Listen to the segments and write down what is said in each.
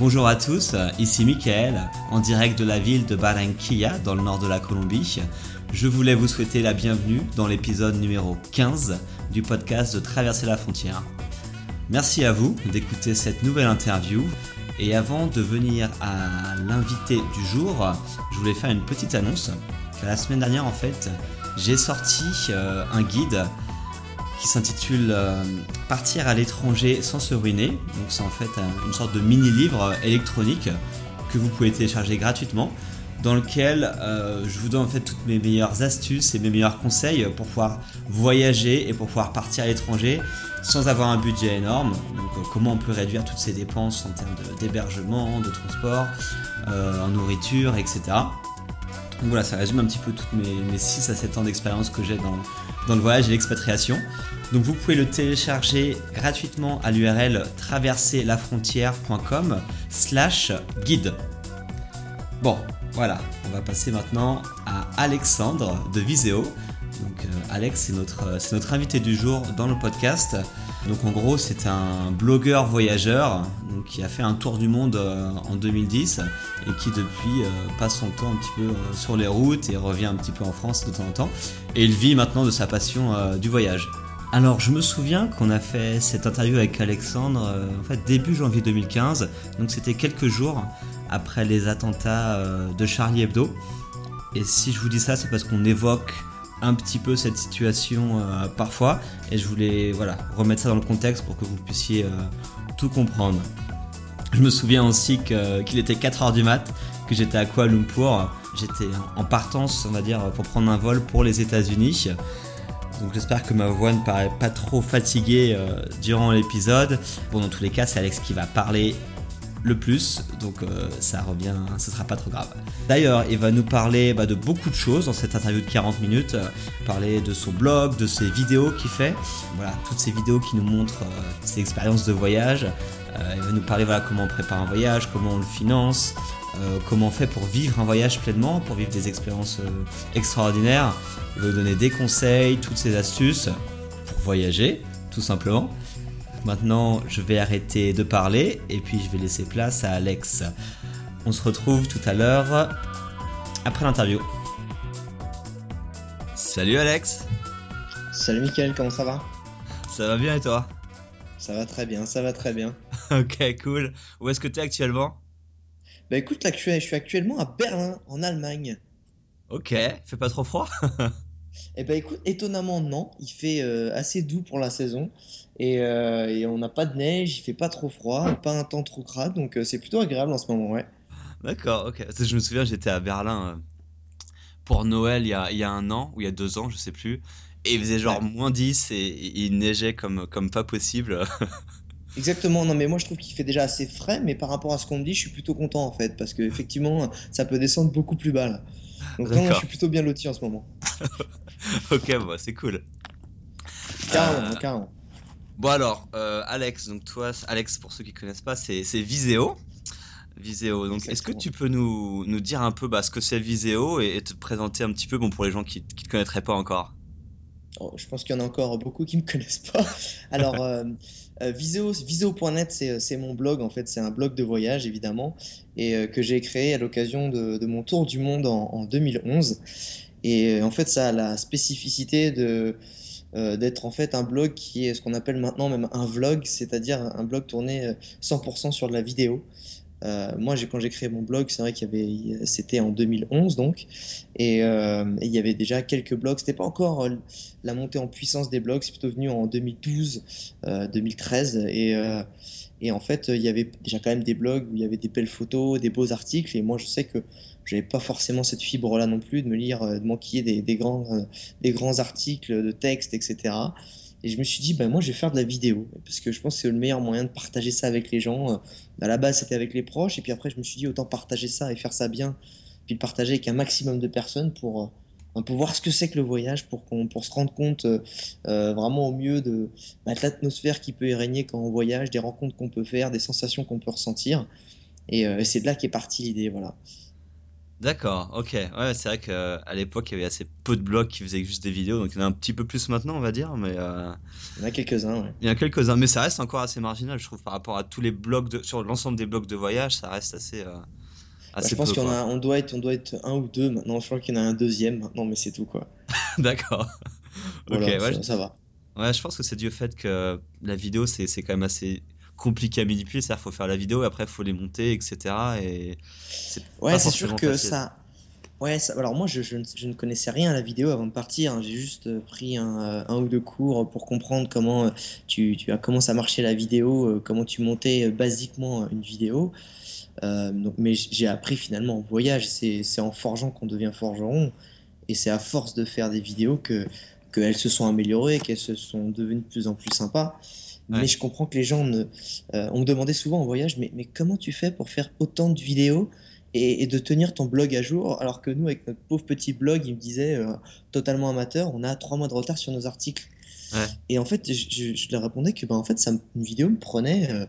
Bonjour à tous, ici Michael, en direct de la ville de Barranquilla, dans le nord de la Colombie. Je voulais vous souhaiter la bienvenue dans l'épisode numéro 15 du podcast de Traverser la frontière. Merci à vous d'écouter cette nouvelle interview. Et avant de venir à l'invité du jour, je voulais faire une petite annonce. La semaine dernière, en fait, j'ai sorti euh, un guide qui s'intitule euh, Partir à l'étranger sans se ruiner. Donc c'est en fait une sorte de mini-livre électronique que vous pouvez télécharger gratuitement dans lequel euh, je vous donne en fait toutes mes meilleures astuces et mes meilleurs conseils pour pouvoir voyager et pour pouvoir partir à l'étranger sans avoir un budget énorme. Donc euh, comment on peut réduire toutes ces dépenses en termes d'hébergement, de, transport, en nourriture, etc. Donc voilà, ça résume un petit peu toutes mes, mes 6 à 7 ans d'expérience que j'ai dans, dans le voyage et l'expatriation. Donc vous pouvez le télécharger gratuitement à l'URL traverserlafrontière.com slash guide. Bon, voilà, on va passer maintenant à Alexandre de Viséo. Donc euh, Alex, c'est notre, c'est notre invité du jour dans le podcast. Donc en gros, c'est un blogueur voyageur qui a fait un tour du monde euh, en 2010 et qui depuis euh, passe son temps un petit peu sur les routes et revient un petit peu en France de temps en temps. Et il vit maintenant de sa passion du voyage. Alors, je me souviens qu'on a fait cette interview avec Alexandre euh, en fait début janvier 2015, donc c'était quelques jours après les attentats euh, de Charlie Hebdo. Et si je vous dis ça, c'est parce qu'on évoque un petit peu cette situation euh, parfois, et je voulais voilà remettre ça dans le contexte pour que vous puissiez tout comprendre. Je me souviens aussi qu'il était 4h du mat, que j'étais à Kuala Lumpur, j'étais en partance, on va dire, pour prendre un vol pour les États-Unis. Donc j'espère que ma voix ne paraît pas trop fatiguée euh, durant l'épisode. Bon, dans tous les cas, c'est Alex qui va parler le plus, donc euh, ça revient, ce sera pas trop grave. D'ailleurs, il va nous parler bah, de beaucoup de choses dans cette interview de 40 minutes, euh, parler de son blog, de ses vidéos qu'il fait, voilà, toutes ces vidéos qui nous montrent ses expériences de voyage. il va nous parler voilà comment on prépare un voyage, comment on le finance, comment on fait pour vivre un voyage pleinement, pour vivre des expériences extraordinaires. Il va vous donner des conseils, toutes ces astuces pour voyager, tout simplement. Maintenant, je vais arrêter de parler et puis je vais laisser place à Alex. On se retrouve tout à l'heure après l'interview. Salut Alex. Salut Mickaël, comment ça va? Ça va bien et toi? Ça va très bien, ça va très bien. ok, cool. Où est-ce que tu es actuellement? Bah écoute, là, je suis actuellement à Berlin, en Allemagne. Ok, fait pas trop froid? Eh ben écoute, étonnamment non, il fait euh, assez doux pour la saison euh, et, on n'a pas de neige, il fait pas trop froid, pas un temps trop crade, donc euh, c'est plutôt agréable en ce moment, ouais. D'accord, ok. je me souviens, j'étais à Berlin pour Noël il y, a, il y, a, un an ou il y a deux ans, je sais plus, et il faisait genre moins 10 et, il neigeait comme, comme pas possible. Exactement, non mais moi je trouve qu'il fait déjà assez frais, mais par rapport à ce qu'on me dit, je suis plutôt content en fait, parce qu'effectivement ça peut descendre beaucoup plus bas là. Donc je suis plutôt bien loti en ce moment. ok, bon, c'est cool. Carrément, euh, carrément. Bon alors, euh, Alex, donc toi, Alex, pour ceux qui connaissent pas, c'est Viséo. Viséo. Donc, est-ce que tu peux nous, nous dire un peu bah, ce que c'est Viséo et, te présenter un petit peu, bon, pour les gens qui ne te connaîtraient pas encore? Oh, Je pense qu'il y en a encore beaucoup qui ne me connaissent pas. Alors, euh, euh, Viseo.net, c'est mon blog, en fait, c'est un blog de voyage, évidemment, et euh, que j'ai créé à l'occasion de, mon tour du monde en, 2011. Et euh, en fait, ça a la spécificité d'être en fait un blog qui est ce qu'on appelle maintenant même un vlog, c'est-à-dire un blog tourné 100% sur de la vidéo. Euh, moi, quand j'ai créé mon blog, c'est vrai qu'il y avait, c'était en 2011 donc, euh, et, il y avait déjà quelques blogs. C'était pas encore euh, la montée en puissance des blogs, c'est plutôt venu en 2012, 2013, et, en fait, il y avait déjà quand même des blogs où il y avait des belles photos, des beaux articles, et moi, je sais que j'avais pas forcément cette fibre-là non plus de me lire, de des, des, grands, des grands articles de texte, etc. Et je me suis dit, bah, moi, je vais faire de la vidéo. Parce que je pense que c'est le meilleur moyen de partager ça avec les gens. À la base, c'était avec les proches. Et puis après, je me suis dit, autant partager ça et faire ça bien. Puis le partager avec un maximum de personnes pour, euh, pour voir ce que c'est que le voyage, pour, qu'on, pour se rendre compte euh, euh, vraiment au mieux de, bah, l'atmosphère qui peut y régner quand on voyage, des rencontres qu'on peut faire, des sensations qu'on peut ressentir. Et c'est de là qu'est partie l'idée. Voilà. D'accord, ok. Ouais, c'est vrai qu'à l'époque, il y avait assez peu de blogs qui faisaient juste des vidéos, donc il y en a un petit peu plus maintenant, on va dire, mais... Euh, il y en a quelques-uns, ouais. Il y en a quelques-uns, mais ça reste encore assez marginal, je trouve, par rapport à tous les blogs, de... sur l'ensemble des blogs de voyage, ça reste assez... Euh, bah, je pense qu'on on doit être, on doit être un ou deux maintenant. Je crois qu'il y en a un deuxième maintenant, mais c'est tout quoi. D'accord. ok, ouais, ça, va. Ouais, je pense que c'est dû au fait que la vidéo c'est quand même assez compliqué à manipuler, c'est-à-dire faut faire la vidéo, et après il faut les monter, etc. Et ouais, c'est sûr que ça. Ouais, ça... alors moi je, je, ne connaissais rien à la vidéo avant de partir, hein. j'ai juste euh, pris un, euh, un, ou deux cours pour comprendre comment euh, tu, comment ça marchait la vidéo, comment tu montais basiquement une vidéo. donc, mais j'ai appris finalement en voyage, c'est en forgeant qu'on devient forgeron, et c'est à force de faire des vidéos que qu'elles se sont améliorées, qu'elles se sont devenues de plus en plus sympas. Mais je comprends que les gens ne. Euh, on me demandait souvent en voyage, mais, mais comment tu fais pour faire autant de vidéos et, de tenir ton blog à jour? Alors que nous, avec notre pauvre petit blog, il me disait euh, totalement amateur, on a trois mois de retard sur nos articles. Et en fait, je, je, leur répondais que ben, en fait, ça, une vidéo me prenait, euh,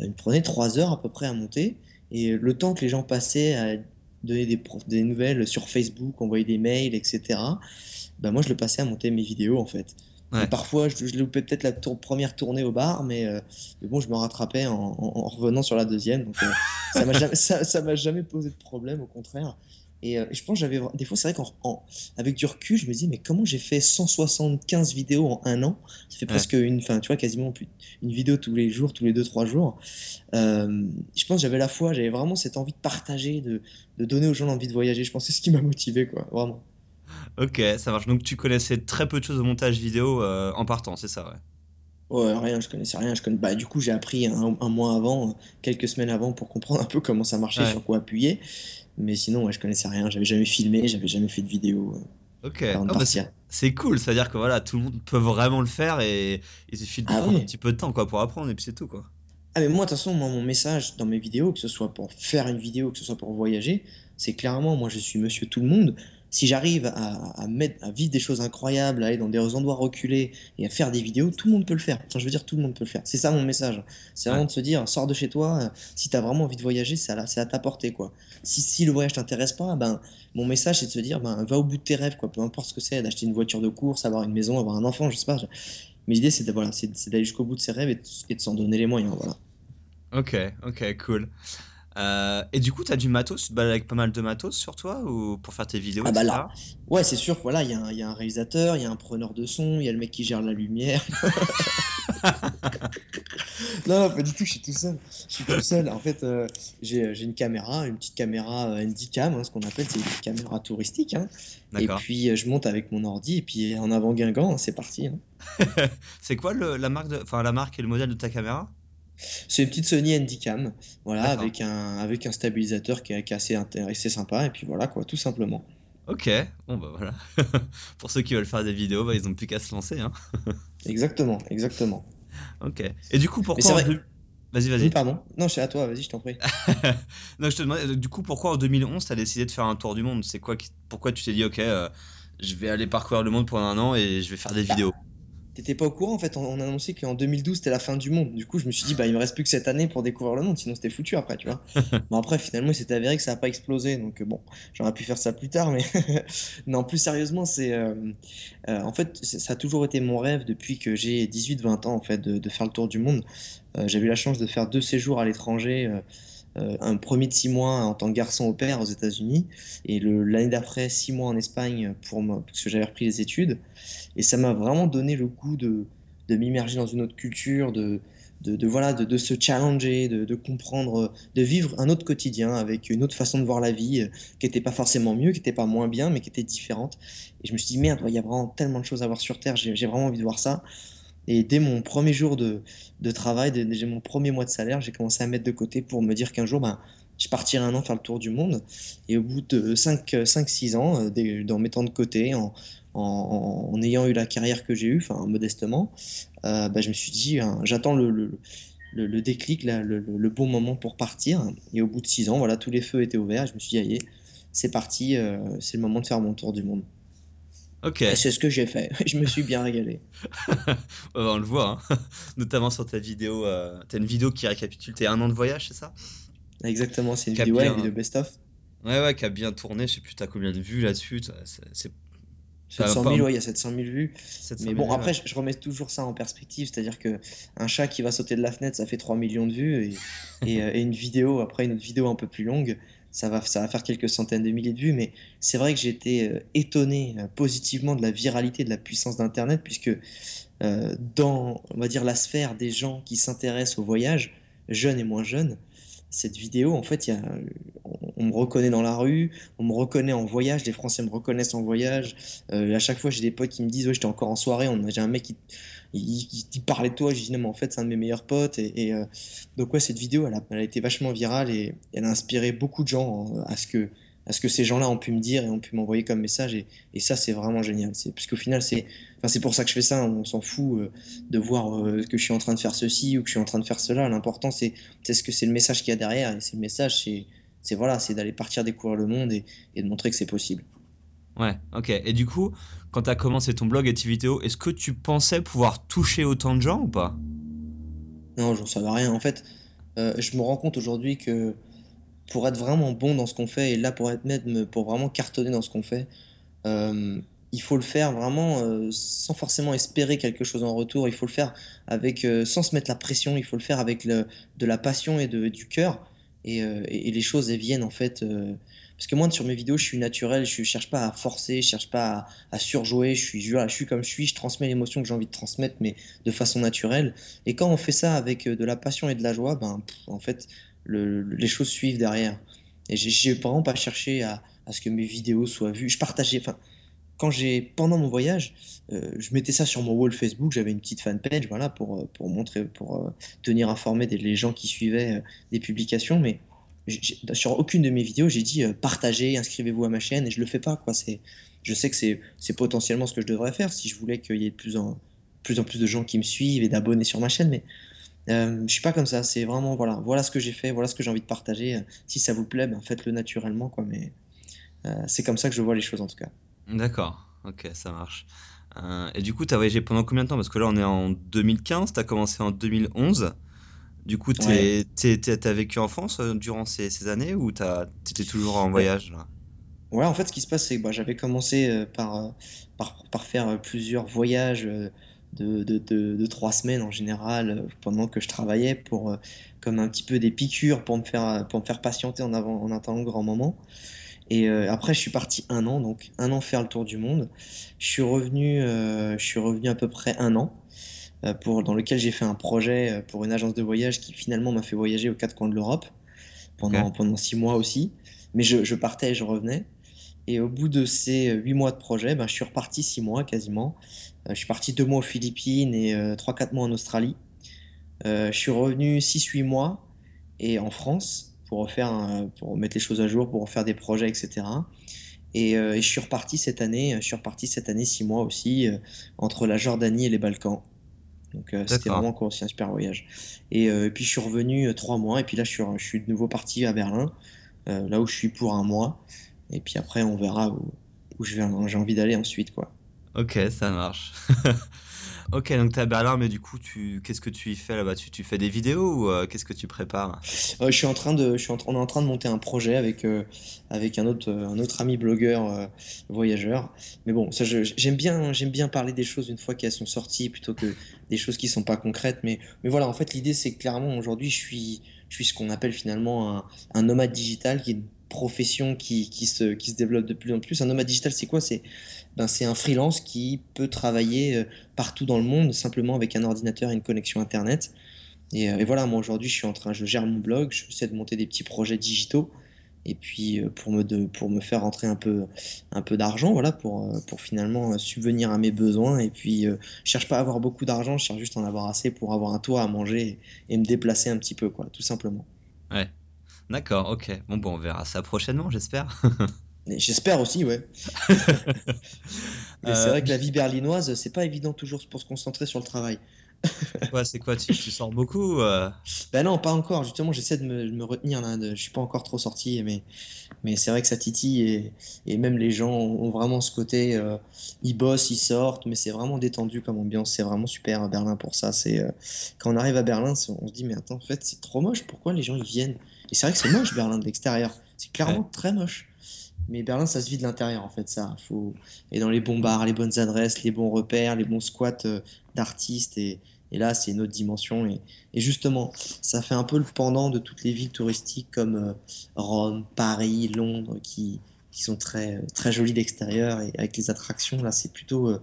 me prenait trois heures à peu près à monter. Et le temps que les gens passaient à donner des, des nouvelles sur Facebook, envoyer des mails, etc., ben moi, je le passais à monter mes vidéos en fait. Parfois, je, je loupais peut-être la première tournée au bar, mais, euh, mais, bon, je me rattrapais en, en, revenant sur la deuxième. Donc, euh, ça m'a jamais, ça, jamais posé de problème, au contraire. Et euh, je pense j'avais des fois, c'est vrai qu'avec du recul, je me dis, mais comment j'ai fait 175 vidéos en un an? Ça fait presque une, enfin, tu vois, quasiment plus, une vidéo tous les jours, tous les deux, trois jours. je pense j'avais la foi, j'avais vraiment cette envie de partager, de, de donner aux gens l'envie de voyager. Je pense que c'est ce qui m'a motivé, quoi, vraiment. Ok, ça marche. Donc tu connaissais très peu de choses au montage vidéo euh, en partant, c'est ça, ouais. Ouais, rien, je connaissais rien. Je connais... bah, du coup, j'ai appris un, mois avant, quelques semaines avant, pour comprendre un peu comment ça marchait, sur quoi appuyer. Mais sinon, ouais, je connaissais rien. J'avais jamais filmé, j'avais jamais fait de vidéo. Euh, ok, ah, bah, c'est cool. C'est-à-dire que voilà, tout le monde peut vraiment le faire et il suffit de ah prendre un petit peu de temps quoi, pour apprendre et puis c'est tout. quoi. Ah, mais moi, de toute façon, moi, mon message dans mes vidéos, que ce soit pour faire une vidéo, que ce soit pour voyager, c'est clairement, moi, je suis monsieur tout le monde si j'arrive à, mettre, à vivre des choses incroyables, à aller dans des endroits reculés et à faire des vidéos, tout le monde peut le faire. Enfin, je veux dire, tout le monde peut le faire. C'est ça mon message. C'est vraiment de se dire, sors de chez toi, euh, si tu as vraiment envie de voyager, c'est à, à ta portée. Quoi. Si, si le voyage t'intéresse pas, ben, mon message c'est de se dire, ben, va au bout de tes rêves, quoi. peu importe ce que c'est, d'acheter une voiture de course, avoir une maison, avoir un enfant, je sais pas. Mais l'idée c'est voilà, d'aller jusqu'au bout de ses rêves et de, et de s'en donner les moyens. Voilà. Ok, ok, cool. Euh, et du coup, tu as du matos, bah, avec pas mal de matos sur toi ou pour faire tes vidéos Ah bah là, ouais, c'est sûr. Voilà, il y, y, a un réalisateur, il y a un preneur de son, il y a le mec qui gère la lumière. non, non, pas du tout. Je suis tout seul. Je suis tout seul. En fait, euh, j'ai une caméra, une petite caméra euh, Handycam, hein, ce qu'on appelle, c'est une caméra touristique. Hein. Et puis je monte avec mon ordi et puis en avant Guingamp, c'est parti. Hein. c'est quoi le, la marque, de, la marque et le modèle de ta caméra? C'est une petite Sony Handycam, voilà, avec un, avec un stabilisateur qui est, assez, assez sympa, et puis voilà, quoi, tout simplement. Ok, bon bah voilà. Pour ceux qui veulent faire des vidéos, bah, ils n'ont plus qu'à se lancer. Hein. exactement, exactement. Ok. Et du coup, pourquoi. Vas-y, vas-y. pardon. Non, c'est à toi, vas-y, je t'en prie. non, je te demande, du coup, pourquoi en 2011 tu as décidé de faire un tour du monde? C'est quoi Pourquoi tu t'es dit, ok, euh, je vais aller parcourir le monde pendant un an et je vais faire des vidéos? T'étais pas au courant en fait. On, a annoncé qu'en 2012 c'était la fin du monde. Du coup, je me suis dit, bah il me reste plus que cette année pour découvrir le monde, sinon c'était foutu après, tu vois. bon, après, finalement, il s'est avéré que ça a pas explosé, donc bon, j'aurais pu faire ça plus tard, mais non, plus sérieusement, c'est euh, euh, en fait, ça a toujours été mon rêve depuis que j'ai 18-20 ans en fait de, faire le tour du monde. Euh, j'ai eu la chance de faire deux séjours à l'étranger. Un premier de six mois en tant que garçon au père aux États-Unis et l'année d'après six mois en Espagne pour parce que j'avais repris les études et ça m'a vraiment donné le goût de, de m'immerger dans une autre culture, de, de, voilà, de, de, se challenger, de, comprendre, de vivre un autre quotidien avec une autre façon de voir la vie euh, qui n'était pas forcément mieux, qui n'était pas moins bien, mais qui était différente. Et je me suis dit, merde, il y a vraiment tellement de choses à voir sur Terre, j'ai vraiment envie de voir ça. Et dès mon premier jour de, travail, dès, mon premier mois de salaire, j'ai commencé à mettre de côté pour me dire qu'un jour, ben, je partirai un an faire le tour du monde. Et au bout de 5-6 ans, euh, dans mettant de côté, en, en, ayant eu la carrière que j'ai eue, enfin modestement, bah, je me suis dit, hein, j'attends le, le, déclic, le, bon moment pour partir. Et au bout de six ans, voilà, tous les feux étaient ouverts. Je me suis dit, allez, c'est parti, c'est le moment de faire mon tour du monde. C'est ce que j'ai fait. je me suis bien régalé. on le voit, hein. notamment sur ta vidéo. tu as une vidéo qui récapitule tes un an de voyage, c'est ça? Exactement, c'est une vidéo, une vidéo best-of. Ouais, ouais, qui a bien tourné. Je sais plus, t'as combien de vues là-dessus. C'est 700 000, ouais, il y a 700 000 vues. mais bon, après, je, remets toujours ça en perspective. C'est-à-dire que un chat qui va sauter de la fenêtre, ça fait 3 millions de vues. Et, euh, et, une vidéo, après une autre vidéo un peu plus longue, ça va, ça va faire quelques centaines de milliers de vues. Mais c'est vrai que j'ai été euh, étonné euh, positivement de la viralité, de la puissance d'Internet, puisque dans, on va dire, la sphère des gens qui s'intéressent au voyage, jeunes et moins jeunes, cette vidéo, en fait, on, me reconnaît dans la rue, on me reconnaît en voyage, les Français me reconnaissent en voyage. Euh, à chaque fois, j'ai des potes qui me disent, ouais, j'étais encore en soirée, j'ai un mec qui parlait de toi, je dis non, mais en fait, c'est un de mes meilleurs potes. Et, euh, donc, ouais, cette vidéo, elle a, été vachement virale et elle a inspiré beaucoup de gens hein, à ce que à ce que ces gens-là ont pu me dire et ont pu m'envoyer comme message. Et, et ça, c'est vraiment génial. C'est, parce qu'au final, c'est, enfin, c'est pour ça que je fais ça. On s'en fout euh, de voir euh, que je suis en train de faire ceci ou que je suis en train de faire cela. L'important, c'est, c'est ce que c'est le message qu'il y a derrière. Et c'est le message, c'est, c'est voilà, c'est d'aller partir découvrir le monde et, et de montrer que c'est possible. Ouais, ok. Et du coup, quand tu as commencé ton blog et tes vidéos, est-ce que tu pensais pouvoir toucher autant de gens ou pas? Non, j'en savais rien. En fait, euh, je me rends compte aujourd'hui que pour être vraiment bon dans ce qu'on fait et là pour être pour vraiment cartonner dans ce qu'on fait, euh, il faut le faire vraiment euh, sans forcément espérer quelque chose en retour. Il faut le faire avec euh, sans se mettre la pression. Il faut le faire avec de la passion et de, du cœur et, les choses viennent en fait. parce que moi sur mes vidéos je suis naturel, je cherche pas à forcer, je cherche pas à, surjouer. Je suis je suis comme je suis, je transmets l'émotion que j'ai envie de transmettre mais de façon naturelle. Et quand on fait ça avec de la passion et de la joie, ben en fait les choses suivent derrière. Et j'ai vraiment pas cherché à, ce que mes vidéos soient vues. Je partageais, enfin, quand j'ai pendant mon voyage, euh, je mettais ça sur mon wall Facebook. J'avais une petite fanpage, voilà, pour, euh, pour montrer, pour euh, tenir informé des les gens qui suivaient des publications. Mais sur aucune de mes vidéos, j'ai dit partagez, inscrivez-vous à ma chaîne, et je le fais pas, quoi. C'est, je sais que c'est potentiellement ce que je devrais faire si je voulais qu'il y ait de plus en plus en plus de gens qui me suivent et d'abonnés sur ma chaîne, mais euh, je suis pas comme ça, c'est vraiment voilà, voilà ce que j'ai fait, voilà ce que j'ai envie de partager. Si ça vous plaît, ben, faites-le naturellement, quoi. Mais euh, c'est comme ça que je vois les choses en tout cas. D'accord, ok, ça marche. Euh, et du coup, tu as voyagé pendant combien de temps? Parce que là, on est en 2015, tu as commencé en 2011. Du coup, tu as vécu en France durant ces, années ou tu étais toujours en voyage là? Ouais, en fait, ce qui se passe, c'est que bah, j'avais commencé par, par, par, faire plusieurs voyages de, de, de, trois semaines en général euh, pendant que je travaillais pour euh, comme un petit peu des piqûres pour me faire pour me faire patienter en avant en attendant le grand moment. Et euh, après je suis parti un an donc un an faire le tour du monde. Je suis revenu je suis revenu à peu près un an pour dans lequel j'ai fait un projet pour une agence de voyage qui finalement m'a fait voyager aux quatre coins de l'Europe pendant pendant six mois aussi. Mais je, je partais et je revenais et au bout de ces huit mois de projet, ben, je suis reparti six mois quasiment. Euh, je suis parti deux mois aux Philippines et euh, trois, quatre mois en Australie. Euh, je suis revenu 6-8 mois et en France pour, refaire pour mettre les choses à jour, pour refaire des projets, etc. Et, je suis reparti cette année, je suis reparti cette année six mois aussi entre la Jordanie et les Balkans. Donc c'était vraiment encore aussi un super voyage. Et, puis je suis revenu trois mois et puis là je suis, je suis de nouveau parti à Berlin, là où je suis pour un mois. Et puis après, on verra où, où j'ai envie d'aller ensuite, quoi. Ok, ça marche. ok, donc tu es à Berlin, mais du coup, tu... qu'est-ce que tu y fais là-bas? Tu... tu, fais des vidéos ou euh, qu'est-ce que tu prépares? Euh, je suis en train de, je suis en... On est en train de monter un projet avec, euh, avec un, autre, un autre ami blogueur voyageur. Mais bon, ça, j'aime bien, j'aime bien parler des choses une fois qu'elles sont sorties plutôt que des choses qui sont pas concrètes. Mais, mais voilà, en fait, l'idée, c'est que clairement, aujourd'hui, je suis, je suis ce qu'on appelle finalement un, un nomade digital qui est profession qui, qui, se, qui se développe de plus en plus. Un nomade digital, c'est quoi? C'est ben, un freelance qui peut travailler euh, partout dans le monde simplement avec un ordinateur et une connexion Internet. Et, euh, et voilà, moi aujourd'hui, je suis en train, je gère mon blog, je essaie de monter des petits projets digitaux. Et puis euh, pour me, de, pour me faire rentrer un peu, un peu d'argent, voilà, pour, pour finalement subvenir à mes besoins. Et puis je cherche pas à avoir beaucoup d'argent, je cherche juste à en avoir assez pour avoir un toit à manger et, et me déplacer un petit peu, quoi, tout simplement. Ouais, D'accord, ok. Bon, bon, on verra ça prochainement, j'espère. J'espère aussi, ouais. Mais c'est vrai que la vie berlinoise, c'est pas évident toujours pour se concentrer sur le travail. ouais, c'est quoi tu, sors beaucoup euh? Ben non, pas encore. Justement, j'essaie de me, retenir là. je suis pas encore trop sorti, mais, mais c'est vrai que ça titille et, et, même les gens ont vraiment ce côté. Euh, ils bossent, ils sortent, mais c'est vraiment détendu comme ambiance. C'est vraiment super à Berlin pour ça. C'est euh, quand on arrive à Berlin, on se dit mais attends, en fait, c'est trop moche. Pourquoi les gens ils viennent? Et c'est vrai que c'est moche Berlin de l'extérieur. C'est clairement très moche. Mais Berlin, ça se vit de l'intérieur, en fait, ça. Faut... Et dans les bons bars, les bonnes adresses, les bons repères, les bons squats euh, d'artistes. Et, et, là, c'est une autre dimension. Et, et, justement, ça fait un peu le pendant de toutes les villes touristiques comme euh, Rome, Paris, Londres, qui, qui sont très, très jolies d'extérieur. Et avec les attractions, là, c'est plutôt euh,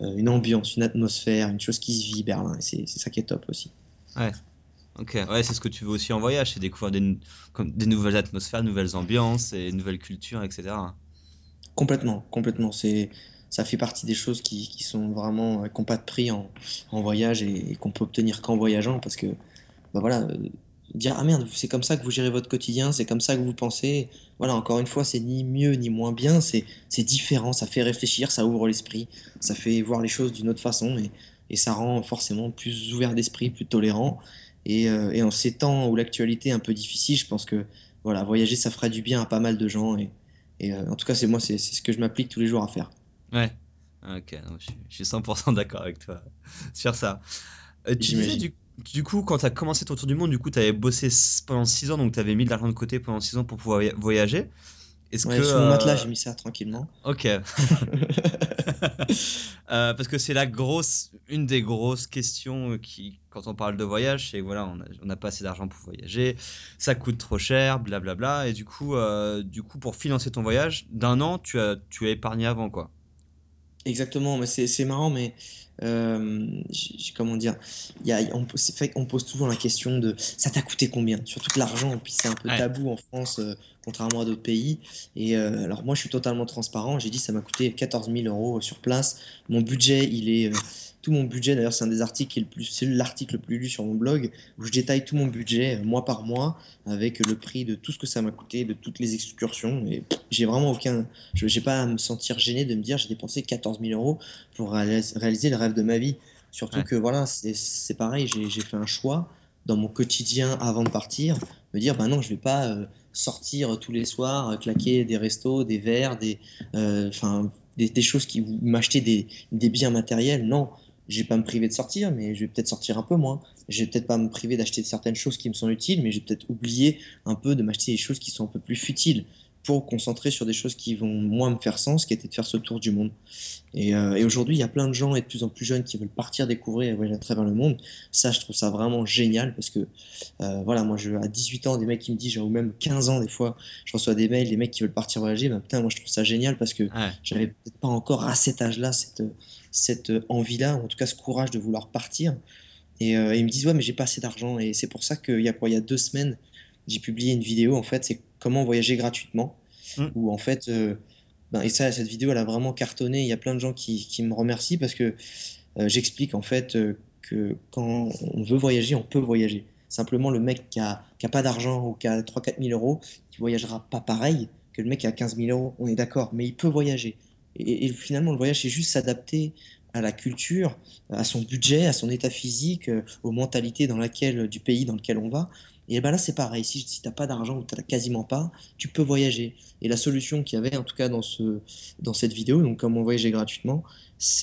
une ambiance, une atmosphère, une chose qui se vit, Berlin. Et c'est ça qui est top aussi. Ouais. Ok, ouais, c'est ce que tu veux aussi en voyage, c'est découvrir des, nouvelles atmosphères, nouvelles ambiances et nouvelles cultures, etc. Complètement, complètement. C'est, ça fait partie des choses qui, qui sont vraiment, euh, qui n'ont pas de prix en, en voyage et, qu'on peut obtenir qu'en voyageant parce que, bah voilà, euh, dire ah merde, c'est comme ça que vous gérez votre quotidien, c'est comme ça que vous pensez. Voilà, encore une fois, c'est ni mieux ni moins bien, c'est, c'est différent, ça fait réfléchir, ça ouvre l'esprit, ça fait voir les choses d'une autre façon et, et ça rend forcément plus ouvert d'esprit, plus tolérant. Euh, et, en ces temps où l'actualité est un peu difficile, je pense que voilà, voyager, ça fera du bien à pas mal de gens. Et, euh, en tout cas, c'est moi, c'est ce que je m'applique tous les jours à faire. Ouais, ok, je, suis 100% d'accord avec toi sur ça. Euh, tu disais, du, du, coup, quand tu as commencé ton tour du monde, du coup, tu avais bossé pendant 6 ans, donc tu avais mis de l'argent de côté pendant 6 ans pour pouvoir voyager. Est-ce que, sur mon matelas, j'ai mis ça tranquillement. Ok. Euh, parce que c'est la grosse, une des grosses questions euh, qui, quand on parle de voyage, c'est voilà, on n'a pas assez d'argent pour voyager, ça coûte trop cher, blablabla. Bla bla, et du coup, euh, du coup, pour financer ton voyage d'un an, tu as, tu as épargné avant quoi. Exactement, mais c'est marrant, mais euh, comment dire, y a, on, fait qu'on pose toujours la question de ça t'a coûté combien? Surtout que l'argent, puis c'est un peu tabou en France, euh, contrairement à d'autres pays. Et euh, alors moi, je suis totalement transparent. J'ai dit ça m'a coûté 14 000 euros sur place. Mon budget, il est tout mon budget. D'ailleurs, c'est un des articles qui est le plus, c'est l'article le plus lu sur mon blog où je détaille tout mon budget euh, mois par mois avec le prix de tout ce que ça m'a coûté, de toutes les excursions. Et j'ai vraiment aucun, je n'ai pas à me sentir gêné de me dire j'ai dépensé 14 000 euros pour réaliser le rêve de ma vie. Surtout que voilà, c'est pareil, j'ai fait un choix dans mon quotidien avant de partir, me dire bah non, je vais pas euh, sortir tous les soirs, claquer des restos, des verres, des, euh, des, choses qui m'acheter des, des biens matériels. Non, je vais pas me priver de sortir, mais je vais peut-être sortir un peu moins. Je vais peut-être pas me priver d'acheter certaines choses qui me sont utiles, mais je vais peut-être oublier un peu de m'acheter des choses qui sont un peu plus futiles pour concentrer sur des choses qui vont moins me faire sens, qui était de faire ce tour du monde. Et, euh, aujourd'hui, il y a plein de gens et de plus en plus jeunes qui veulent partir découvrir et voyager à travers le monde. Ça, je trouve ça vraiment génial parce que, euh, voilà, moi, je, à 18 ans, des mecs qui me disent, ou même 15 ans, des fois, je reçois des mails, des mecs qui veulent partir voyager. Ben, putain, moi, je trouve ça génial parce que j'avais peut-être pas encore à cet âge-là cette, cette envie-là, ou en tout cas ce courage de vouloir partir. Et, euh, ils me disent, ouais, mais j'ai pas assez d'argent. Et c'est pour ça qu'il y a quoi, il y a deux semaines, j'ai publié une vidéo, en fait, c'est comment voyager gratuitement. Mm. Où en fait, euh, ben, et ça, cette vidéo, elle a vraiment cartonné. Il y a plein de gens qui, qui me remercient parce que euh, j'explique en fait que quand on veut voyager, on peut voyager. Simplement, le mec qui a, qui a pas d'argent ou qui a 3-4 000 euros, qui voyagera pas pareil que le mec qui a 15 000 euros. On est d'accord, mais il peut voyager. Et, finalement, le voyage, c'est juste s'adapter à la culture, à son budget, à son état physique, euh, aux mentalités dans laquelle, du pays dans lequel on va. Et ben là, c'est pareil. Si, si tu n'as pas d'argent ou tu n'as quasiment pas, tu peux voyager. Et la solution qu'il y avait, en tout cas dans, ce, dans cette vidéo, donc comment voyager gratuitement,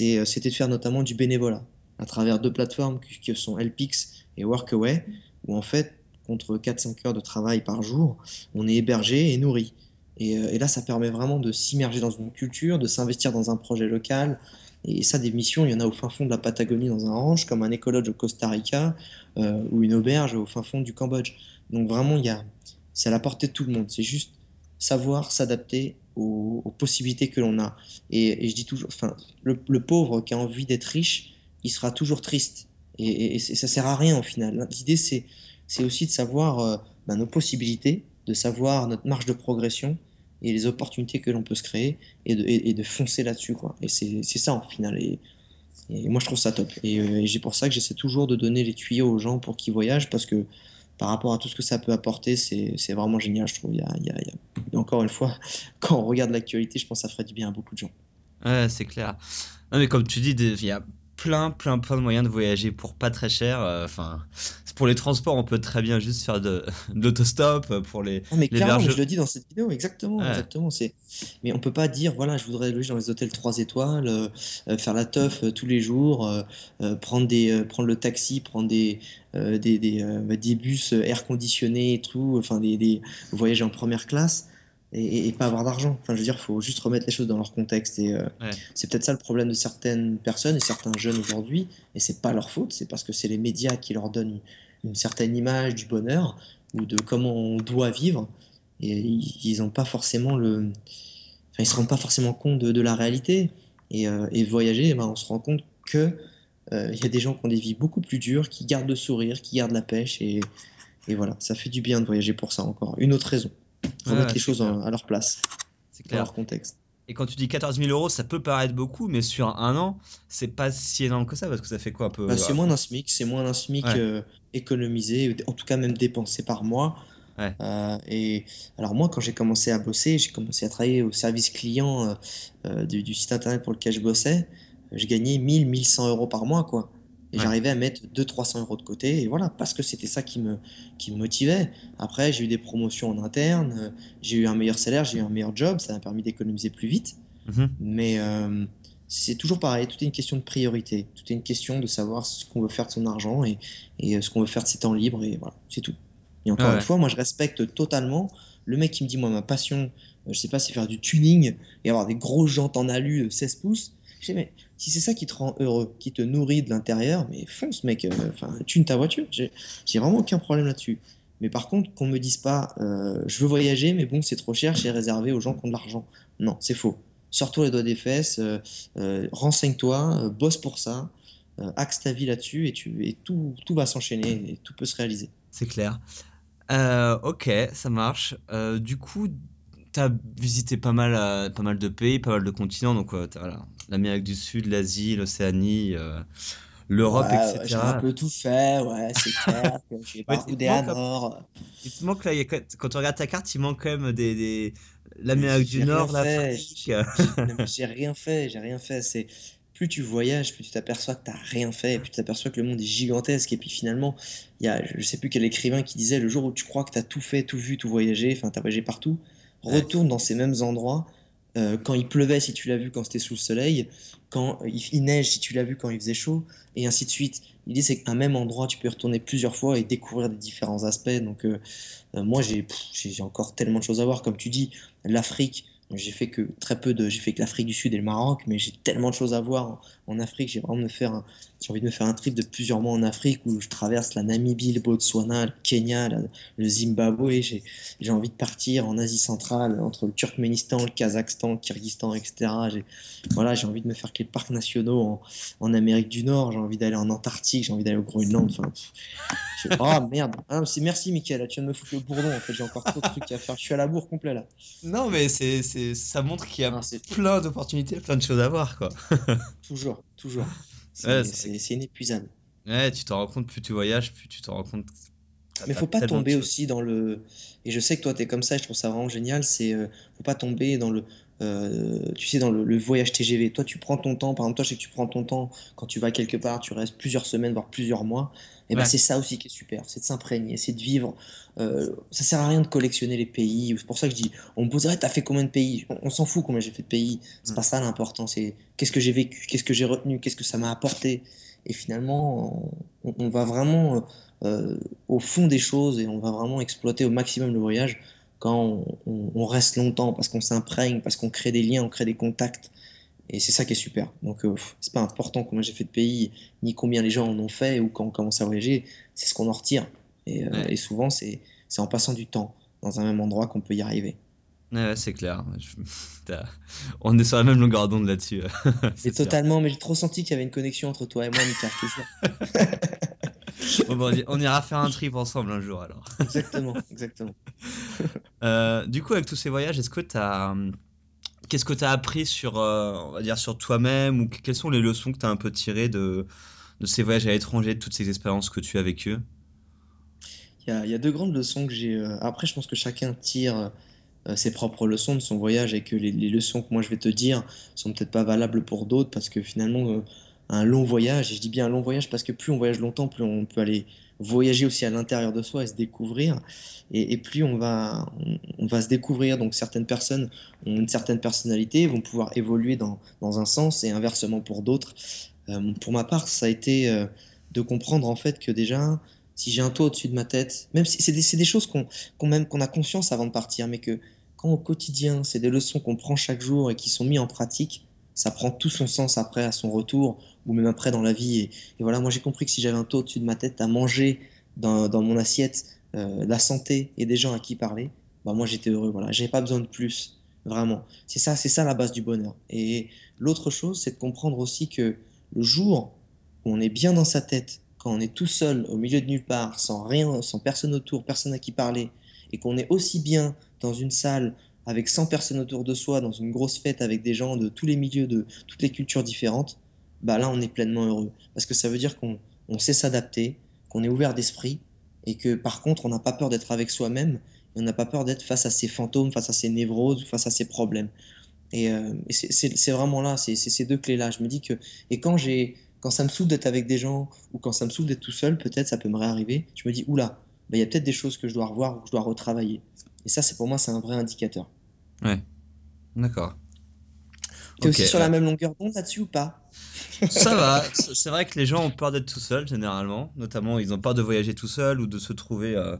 euh, c'était de faire notamment du bénévolat à travers deux plateformes qui sont Helpix et Workaway, où en fait, contre 4-5 heures de travail par jour, on est hébergé et nourri. Euh, et, là, ça permet vraiment de s'immerger dans une culture, de s'investir dans un projet local. Et ça, des missions, il y en a au fin fond de la Patagonie dans un ranch, comme un écologe au Costa Rica euh, ou une auberge au fin fond du Cambodge. Donc vraiment, il y a, c'est à la portée de tout le monde. C'est juste savoir s'adapter aux, possibilités que l'on a. Et, je dis toujours, enfin, le, pauvre qui a envie d'être riche, il sera toujours triste. Et, et, ça sert à rien au final. L'idée, c'est, c'est aussi de savoir euh, ben, nos possibilités, de savoir notre marge de progression et les opportunités que l'on peut se créer et de, et, foncer là-dessus. Quoi. Et c'est ça en final. Et, moi je trouve ça top. Et, euh, et j'ai pour ça que j'essaie toujours de donner les tuyaux aux gens pour qu'ils voyagent parce que par rapport à tout ce que ça peut apporter, c'est vraiment génial, je trouve. Il y a, encore une fois, quand on regarde l'actualité, je pense que ça ferait du bien à beaucoup de gens. Ouais, c'est clair. Non, mais comme tu dis, il y a plein, plein, plein de moyens de voyager pour pas très cher. Euh, enfin, pour les transports, on peut très bien juste faire de, l'autostop euh, pour les. mais clairement, je le dis dans cette vidéo, exactement, exactement. C'est, mais on peut pas dire, voilà, je voudrais loger dans les hôtels 3 étoiles, euh, faire la teuf tous les jours, prendre des, prendre le taxi, prendre des, des, des, bah, des, bus air conditionnés et tout, enfin des, des voyager en première classe et, pas avoir d'argent. Enfin, je veux dire, il faut juste remettre les choses dans leur contexte. Et euh, c'est peut-être ça le problème de certaines personnes et certains jeunes aujourd'hui. Et c'est pas leur faute, c'est parce que c'est les médias qui leur donnent une certaine image du bonheur ou de comment on doit vivre. Et ils n'ont pas forcément le. Enfin, ils se rendent pas forcément compte de, la réalité. Et, euh, et voyager, eh ben, on se rend compte que euh, il y a des gens qui ont des vies beaucoup plus dures, qui gardent le sourire, qui gardent la pêche. Et, et voilà, ça fait du bien de voyager pour ça encore. Une autre raison remettre les choses à leur place, clair. leur contexte. Et quand tu dis 14 000 euros, ça peut paraître beaucoup, mais sur un an, c'est pas si énorme que ça, parce que ça fait quoi un peu bah, C'est moins d'un SMIC, c'est moins d'un SMIC euh, économisé, en tout cas même dépensé par mois. Euh, et alors moi, quand j'ai commencé à bosser, j'ai commencé à travailler au service client euh, du, du, site internet pour lequel je bossais. Je gagnais 1000, 1100 euros par mois, quoi. Et j'arrivais à mettre 200-300 euros de côté, et voilà, parce que c'était ça qui me, qui me motivait. Après, j'ai eu des promotions en interne, euh, j'ai eu un meilleur salaire, j'ai eu un meilleur job, ça m'a permis d'économiser plus vite. Mhm. Mais euh, c'est toujours pareil, tout est une question de priorité, tout est une question de savoir ce qu'on veut faire de son argent et, et euh, ce qu'on veut faire de ses temps libres, et voilà, c'est tout. Et encore une fois, moi je respecte totalement le mec qui me dit, moi ma passion, je sais pas, c'est faire du tuning et avoir des gros jantes en alu 16 pouces. Je sais, mais si c'est ça qui te rend heureux, qui te nourrit de l'intérieur, mais fonce, mec. Euh, enfin, tune ta voiture. J'ai vraiment aucun problème là-dessus. Mais par contre, qu'on me dise pas, euh, je veux voyager, mais bon, c'est trop cher, j'ai réservé aux gens qui ont de l'argent. Non, c'est faux. Sors-toi les doigts des fesses, euh, renseigne-toi, bosse pour ça, axe ta vie là-dessus et, tout va s'enchaîner et tout peut se réaliser. C'est clair. ok, ça marche. du coup, tu as visité pas mal, pas mal de pays, pas mal de continents, donc voilà, l'Amérique du Sud, l'Asie, l'Océanie, euh, l'Europe, etc. j'ai un peu tout fait, ouais, c'est clair. j'ai pas ouais, à nord. Il te manque là, quand tu regardes ta carte, il manque quand même des, des... l'Amérique du Nord, l'Afrique. J'ai rien fait, j'ai rien fait. C'est plus tu voyages, plus tu t'aperçois que tu n'as rien fait, plus tu t'aperçois que le monde est gigantesque. Et puis finalement, il y a, je sais plus quel écrivain qui disait le jour où tu crois que tu as tout fait, tout vu, tout voyagé, enfin, tu as voyagé partout, retourne dans ces mêmes endroits euh, quand il pleuvait si tu l'as vu quand c'était sous le soleil, quand il, neige si tu l'as vu quand il faisait chaud, et ainsi de suite. L'idée c'est qu'un même endroit, tu peux retourner plusieurs fois et découvrir des différents aspects. Donc euh, euh, moi j'ai encore tellement de choses à voir, comme tu dis, l'Afrique, j'ai fait que très peu de, j'ai fait que l'Afrique du Sud et le Maroc, mais j'ai tellement de choses à voir en, Afrique. J'ai vraiment me faire, j'ai envie de me faire un trip de plusieurs mois en Afrique où je traverse la Namibie, le Botswana, le Kenya, le Zimbabwe. J'ai, j'ai envie de partir en Asie centrale entre le Turkménistan, le Kazakhstan, le Kyrgyzstan, etc. J'ai, voilà, j'ai envie de me faire quelques parcs nationaux en, en Amérique du Nord. J'ai envie d'aller en Antarctique. J'ai envie d'aller au Groenland. Enfin, oh merde. Ah, merci, Mickaël. Tu viens de me foutre le bourdon. En fait, j'ai encore trop de trucs à faire. Je suis à la bourre complet là. Non, mais c'est ça montre qu'il y a plein d'opportunités, plein de choses à voir, quoi. toujours, toujours. C'est inépuisable. Ouais, tu t'en rends compte, plus tu voyages, plus tu t'en rends compte. Mais faut pas tomber aussi dans le. Et je sais que toi, tu es comme ça, je trouve ça vraiment génial. C'est euh, faut pas tomber dans le. Euh, tu sais, dans le, voyage TGV. Toi, tu prends ton temps. Par exemple, toi, je sais que tu prends ton temps quand tu vas quelque part, tu restes plusieurs semaines, voire plusieurs mois. Et ben, c'est ça aussi qui est super. C'est de s'imprégner, c'est de vivre. Euh, ça sert à rien de collectionner les pays. C'est pour ça que je dis on me poserait, t'as fait combien de pays? On, s'en fout combien j'ai fait de pays. C'est mm. pas ça l'important. C'est qu'est-ce que j'ai vécu, qu'est-ce que j'ai retenu, qu'est-ce que ça m'a apporté. Et finalement, on, va vraiment euh, au fond des choses et on va vraiment exploiter au maximum le voyage quand on, reste longtemps, parce qu'on s'imprègne, parce qu'on crée des liens, on crée des contacts. Et c'est ça qui est super. Donc, euh, c'est pas important combien j'ai fait de pays, ni combien les gens en ont fait, ou quand on commence à voyager, c'est ce qu'on en retire. Et, euh, souvent, c'est en passant du temps dans un même endroit qu'on peut y arriver. Ouais, c'est clair. On est sur la même longueur d'onde là-dessus. c'est totalement, mais j'ai trop senti qu'il y avait une connexion entre toi et moi, Mika, on ira faire un trip ensemble un jour alors. exactement, exactement. Euh, du coup, avec tous ces voyages, est-ce que tu as. Qu'est-ce que tu as appris sur, euh, on va dire, sur toi-même ou quelles sont les leçons que tu as un peu tirées de, de ces voyages à l'étranger, de toutes ces expériences que tu as vécues? Il y a, y a deux grandes leçons que j'ai. euh, Après, je pense que chacun tire euh, ses propres leçons de son voyage et que les, les leçons que moi je vais te dire sont peut-être pas valables pour d'autres parce que finalement, euh, un long voyage, et je dis bien un long voyage parce que plus on voyage longtemps, plus on peut aller voyager aussi à l'intérieur de soi et se découvrir. Et, plus on va, on, va se découvrir. Donc certaines personnes ont une certaine personnalité, vont pouvoir évoluer dans, dans un sens et inversement pour d'autres. Euh, pour ma part, ça a été euh, de comprendre en fait que déjà, si j'ai un toit au-dessus de ma tête, même si c'est des, des choses qu'on même qu'on a conscience avant de partir, mais que quand au quotidien, c'est des leçons qu'on prend chaque jour et qui sont mises en pratique, ça prend tout son sens après à son retour ou même après dans la vie. Et, voilà, moi j'ai compris que si j'avais un toit au-dessus de ma tête à manger dans, dans mon assiette, euh, la santé et des gens à qui parler, bah moi j'étais heureux. Voilà, j'avais pas besoin de plus, vraiment. C'est ça, c'est ça la base du bonheur. Et l'autre chose, c'est de comprendre aussi que le jour où on est bien dans sa tête, quand on est tout seul au milieu de nulle part, sans rien, sans personne autour, personne à qui parler, et qu'on est aussi bien dans une salle avec 100 personnes autour de soi, dans une grosse fête avec des gens de tous les milieux, de toutes les cultures différentes, bah là on est pleinement heureux. Parce que ça veut dire qu'on on sait s'adapter, qu'on est ouvert d'esprit, et que par contre on n'a pas peur d'être avec soi-même, et on n'a pas peur d'être face à ses fantômes, face à ses névroses, face à ses problèmes. Et, euh, c'est- vraiment là, c'est c'est ces deux clés-là. Je me dis que, et quand j'ai, quand ça me saoule d'être avec des gens, ou quand ça me saoule d'être tout seul, peut-être ça peut me réarriver, je me dis, oula, bah, il y a peut-être des choses que je dois revoir ou que je dois retravailler. Et ça, c'est pour moi, c'est un vrai indicateur. Ouais. D'accord. T'es Ok, aussi sur la même longueur d'onde là-dessus ou pas? Ça va, c'est vrai que les gens ont peur d'être tout seuls généralement, notamment ils ont peur de voyager tout seul ou de se trouver euh,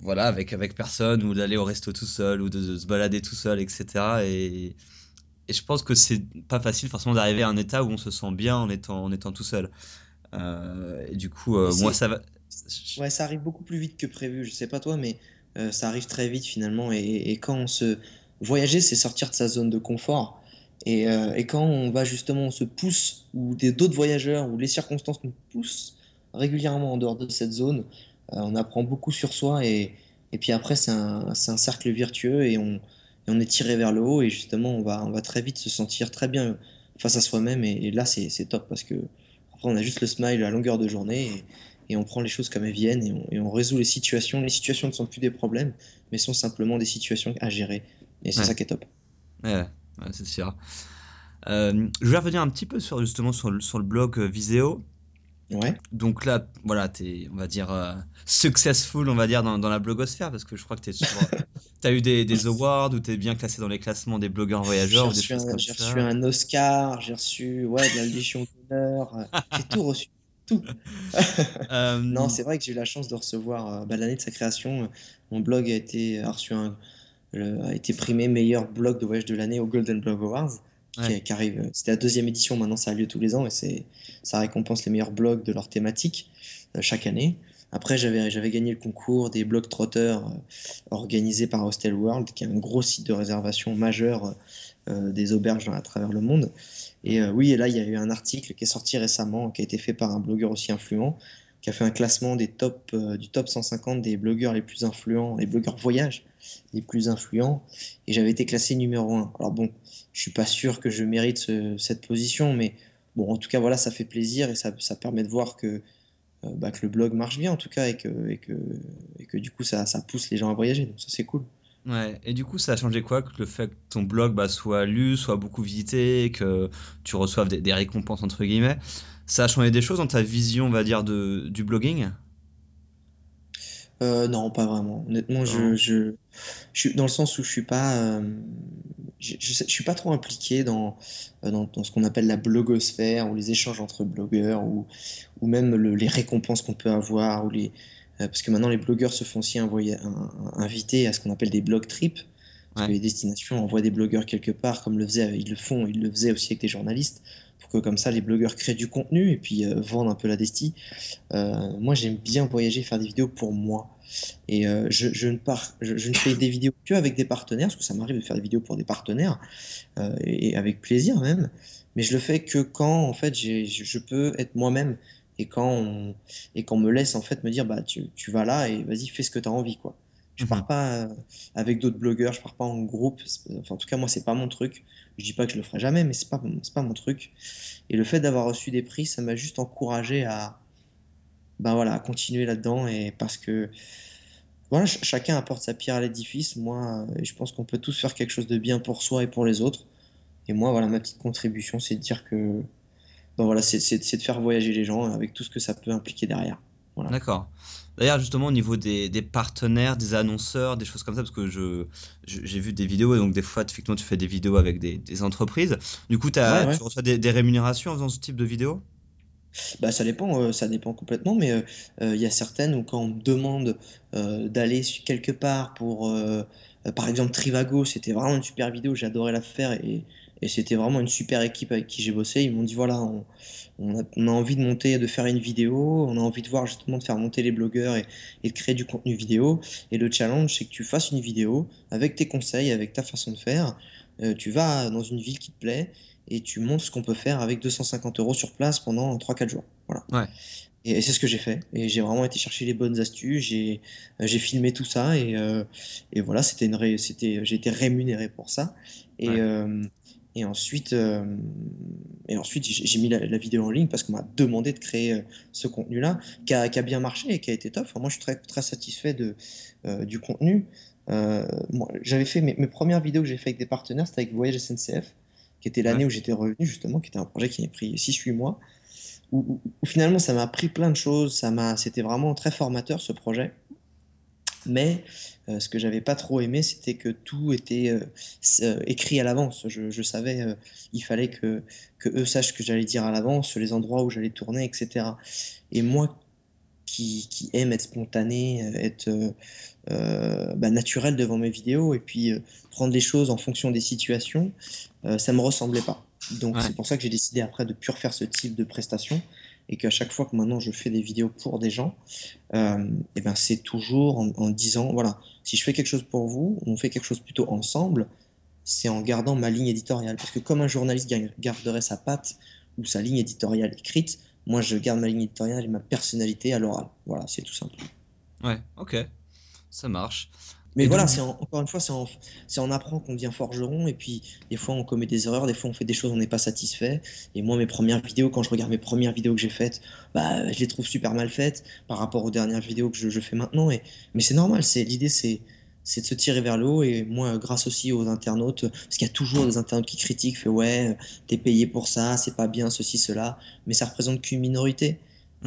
voilà avec avec personne ou d'aller au resto tout seul ou de, de se balader tout seul, etc. Et, et je pense que c'est pas facile forcément d'arriver à un état où on se sent bien en étant en étant tout seul. Euh, et du coup, euh, moi ça va. Ouais, ça arrive beaucoup plus vite que prévu. Je sais pas toi, mais euh, ça arrive très vite finalement. Et, quand on se voyager, c'est sortir de sa zone de confort. Et, euh, quand on va justement, on se pousse, ou d'autres voyageurs, ou les circonstances nous poussent régulièrement en dehors de cette zone, euh, on apprend beaucoup sur soi. Et, puis après, c'est un, cercle vertueux et on, est tiré vers le haut. Et justement, on va, on va très vite se sentir très bien face à soi-même. Et, là, c'est c'est top parce que après, on a juste le smile à longueur de journée. Et, on prend les choses comme elles viennent et on, et on résout les situations. Les situations ne sont plus des problèmes, mais sont simplement des situations à gérer. Et c'est Ouais. ça qui est top. Ouais, ouais, c'est sûr. Euh, je vais revenir un petit peu sur justement sur le, sur le blog euh, Viséo. Ouais. Donc là, voilà, t'es, on va dire, euh, successful, on va dire, dans, dans la blogosphère, parce que je crois que t'es sur, t'as eu des, des awards ou t'es bien classé dans les classements des blogueurs voyageurs reçu, un, j'ai reçu un Oscar, j'ai reçu ouais, de la Légion d'honneur, j'ai tout reçu. Tout. Euh, Non, c'est vrai que j'ai eu la chance de recevoir euh, bah, l'année de sa création. euh, mon blog a été, a reçu un, le- a été primé meilleur blog de voyage de l'année au Golden Blog Awards, qui, arrive. C'était la deuxième édition, maintenant ça a lieu tous les ans et c'est, ça récompense les meilleurs blogs de leur thématique euh, chaque année. Après, j'avais, gagné le concours des blogs trotteurs euh, organisé par Hostel World, qui est un gros site de réservation majeur euh, des auberges à travers le monde. Et euh, oui, et là, il y a eu un article qui est sorti récemment, qui a été fait par un blogueur aussi influent, qui a fait un classement des top, euh, du top 150 des blogueurs les plus influents, les blogueurs voyage les plus influents. Et j'avais été classé numéro 1. Alors bon, je suis pas sûr que je mérite ce- cette position, mais bon, en tout cas, voilà, ça fait plaisir et ça, ça permet de voir que, bah, que le blog marche bien, en tout cas, et que, et que, et que du coup, ça, ça pousse les gens à voyager. Donc ça, c'est cool. Ouais, et du coup, ça a changé quoi que le fait que ton blog bah, soit lu, soit beaucoup visité, que tu reçoives des, des récompenses entre guillemets, ça a changé des choses dans ta vision, on va dire, de, du blogging? Euh, non, pas vraiment. Honnêtement, je, je, je suis dans le sens où je suis pas, euh, je, je, sais- je suis pas trop impliqué dans, euh, dans, dans ce qu'on appelle la blogosphère ou les échanges entre blogueurs ou, ou même le- les récompenses qu'on peut avoir ou les, euh, parce que maintenant les blogueurs se font aussi un, un- inviter à ce qu'on appelle des blog trips. Parce que les destinations envoient des blogueurs quelque part, comme le faisaient, ils le font, ils le faisaient aussi avec des journalistes, que comme ça les blogueurs créent du contenu et puis euh, vendent un peu la desti. Euh, moi, j'aime bien voyager, faire des vidéos pour moi. Et euh, je, ne fais des vidéos que avec des partenaires, parce que ça m'arrive de faire des vidéos pour des partenaires, et, avec plaisir même. Mais je le fais que quand, en fait, je peux être moi-même et quand on, et qu'on me laisse en fait me dire, bah, tu, tu vas là et vas-y, fais ce que tu as envie, quoi. Je pars pas euh, avec d'autres blogueurs, je pars pas en groupe. Enfin, en tout cas, moi, c'est pas mon truc. Je dis pas que je le ferai jamais, mais c'est pas, pas mon truc. Et le fait d'avoir reçu des prix, ça m'a juste encouragé à, bah voilà, continuer là-dedans et parce que voilà, chacun apporte sa pierre à l'édifice. Moi, je pense qu'on peut tous faire quelque chose de bien pour soi et pour les autres. Et moi, voilà, ma petite contribution, c'est de dire que ben voilà, c'est de faire voyager les gens avec tout ce que ça peut impliquer derrière. D'accord. D'ailleurs, justement, au niveau des, partenaires, des annonceurs, des choses comme ça, parce que je, j'ai vu des vidéos, et donc des fois, effectivement, tu fais des vidéos avec des, entreprises. Du coup, as, tu reçois des, rémunérations en faisant ce type de vidéos bah, ça dépend, euh, ça dépend complètement, mais euh, euh, il y a certaines où quand on me demande d'aller quelque part pour, par exemple, Trivago, c'était vraiment une super vidéo, j'adorais la faire et, et c'était vraiment une super équipe avec qui j'ai bossé. Ils m'ont dit voilà, on, on, a, envie de monter, de faire une vidéo, on a envie de voir justement de faire monter les blogueurs et, de créer du contenu vidéo. Et le challenge, c'est que tu fasses une vidéo avec tes conseils, avec ta façon de faire. Euh, tu vas dans une ville qui te plaît et tu montres ce qu'on peut faire avec 250 euros sur place pendant 3-4 jours. Voilà. Ouais. Et, c'est ce que j'ai fait. Et j'ai vraiment été chercher les bonnes astuces. J'ai, j'ai filmé tout ça et, euh, et voilà, c'était une c'était, j'ai été rémunéré pour ça. Et, euh, et ensuite, euh, et ensuite j'ai mis la, vidéo en ligne parce qu'on m'a demandé de créer euh, ce contenu-là, qui a, qui a, bien marché et qui a été top. moi, je suis très, très satisfait de, euh, du contenu. J'avais fait mes, mes, premières vidéos que j'ai fait avec des partenaires, c'était avec Voyage SNCF, qui était l'année où j'étais revenu, justement, qui était un projet qui m'a pris 6-8 mois. Où, où, finalement, ça m'a appris plein de choses. C'était vraiment très formateur, ce projet. Mais euh, ce que j'avais pas trop aimé, c'était que tout était euh, euh, écrit à l'avance. Je, savais, il fallait que, que eux sachent ce que j'allais dire à l'avance, les endroits où j'allais tourner, etc. Et moi, qui, qui aime être spontané, être bah, naturel devant mes vidéos, et puis prendre les choses en fonction des situations, ça me ressemblait pas. Donc c'est pour ça que j'ai décidé après de plus refaire ce type de prestation et qu'à chaque fois que maintenant je fais des vidéos pour des gens, euh, et eh ben c'est toujours en, disant voilà, si je fais quelque chose pour vous, on fait quelque chose plutôt ensemble, c'est en gardant ma ligne éditoriale. Parce que comme un journaliste garderait sa patte ou sa ligne éditoriale écrite, moi je garde ma ligne éditoriale et ma personnalité à l'oral. Voilà, c'est tout simple. Ouais, ok, ça marche. Mais voilà, c'est encore une fois, c'est en, en apprend qu'on devient forgeron, et puis des fois on commet des erreurs, des fois on fait des choses, on n'est pas satisfait. Et moi, mes premières vidéos, quand je regarde mes premières vidéos que j'ai faites, bah, je les trouve super mal faites par rapport aux dernières vidéos que je, fais maintenant. Et, mais c'est normal, c'est l'idée, c'est c'est de se tirer vers le haut et moi grâce aussi aux internautes parce qu'il y a toujours des internautes qui critiquent fait ouais t'es payé pour ça c'est pas bien ceci cela mais ça représente qu'une minorité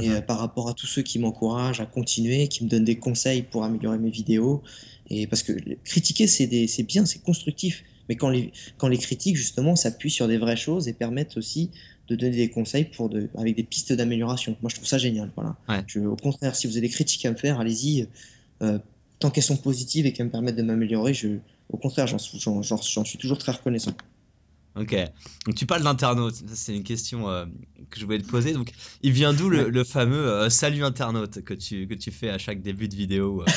et euh, par rapport à tous ceux qui m'encouragent à continuer qui me donnent des conseils pour améliorer mes vidéos et parce que critiquer, c'est bien, c'est constructif. Mais quand les, quand les critiques, justement, s'appuient sur des vraies choses et permettent aussi de donner des conseils pour de, avec des pistes d'amélioration. Moi, je trouve ça génial. Voilà. Je, au contraire, si vous avez des critiques à me faire, allez-y. Euh, tant qu'elles sont positives et qu'elles me permettent de m'améliorer, je, au contraire, j'en suis toujours très reconnaissant. Ok. Donc tu parles d'internaute. C'est une question euh, que je voulais te poser. Donc il vient d'où le, fameux euh, salut internaute que tu, que tu fais à chaque début de vidéo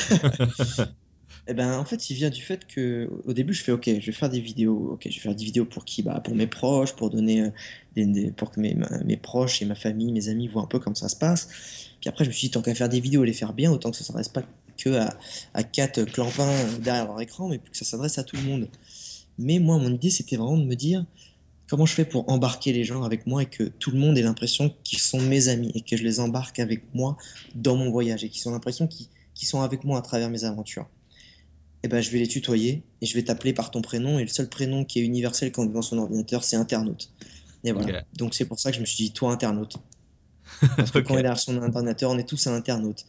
Eh ben, en fait, il vient du fait que au début, je fais OK, je vais faire des vidéos. OK, je vais faire des vidéos pour qui? Bah, Pour mes proches, pour donner euh, des, pour que mes, mes, proches et ma famille, mes amis voient un peu comment ça se passe. Puis après, je me suis dit, tant qu'à faire des vidéos et les faire bien, autant que ça ne s'adresse pas que à, à quatre clampins derrière leur écran, mais que ça s'adresse à tout le monde. Mais moi, mon idée, c'était vraiment de me dire comment je fais pour embarquer les gens avec moi et que tout le monde ait l'impression qu'ils sont mes amis et que je les embarque avec moi dans mon voyage et qu'ils ont l'impression qu'ils sont avec moi à travers mes aventures eh ben, je vais les tutoyer et je vais t'appeler par ton prénom. Et le seul prénom qui est universel quand on est dans son ordinateur, c'est internaute. Et voilà. Donc c'est pour ça que je me suis dit, toi, internaute. Parce que quand on est derrière son ordinateur, on est tous un internaute.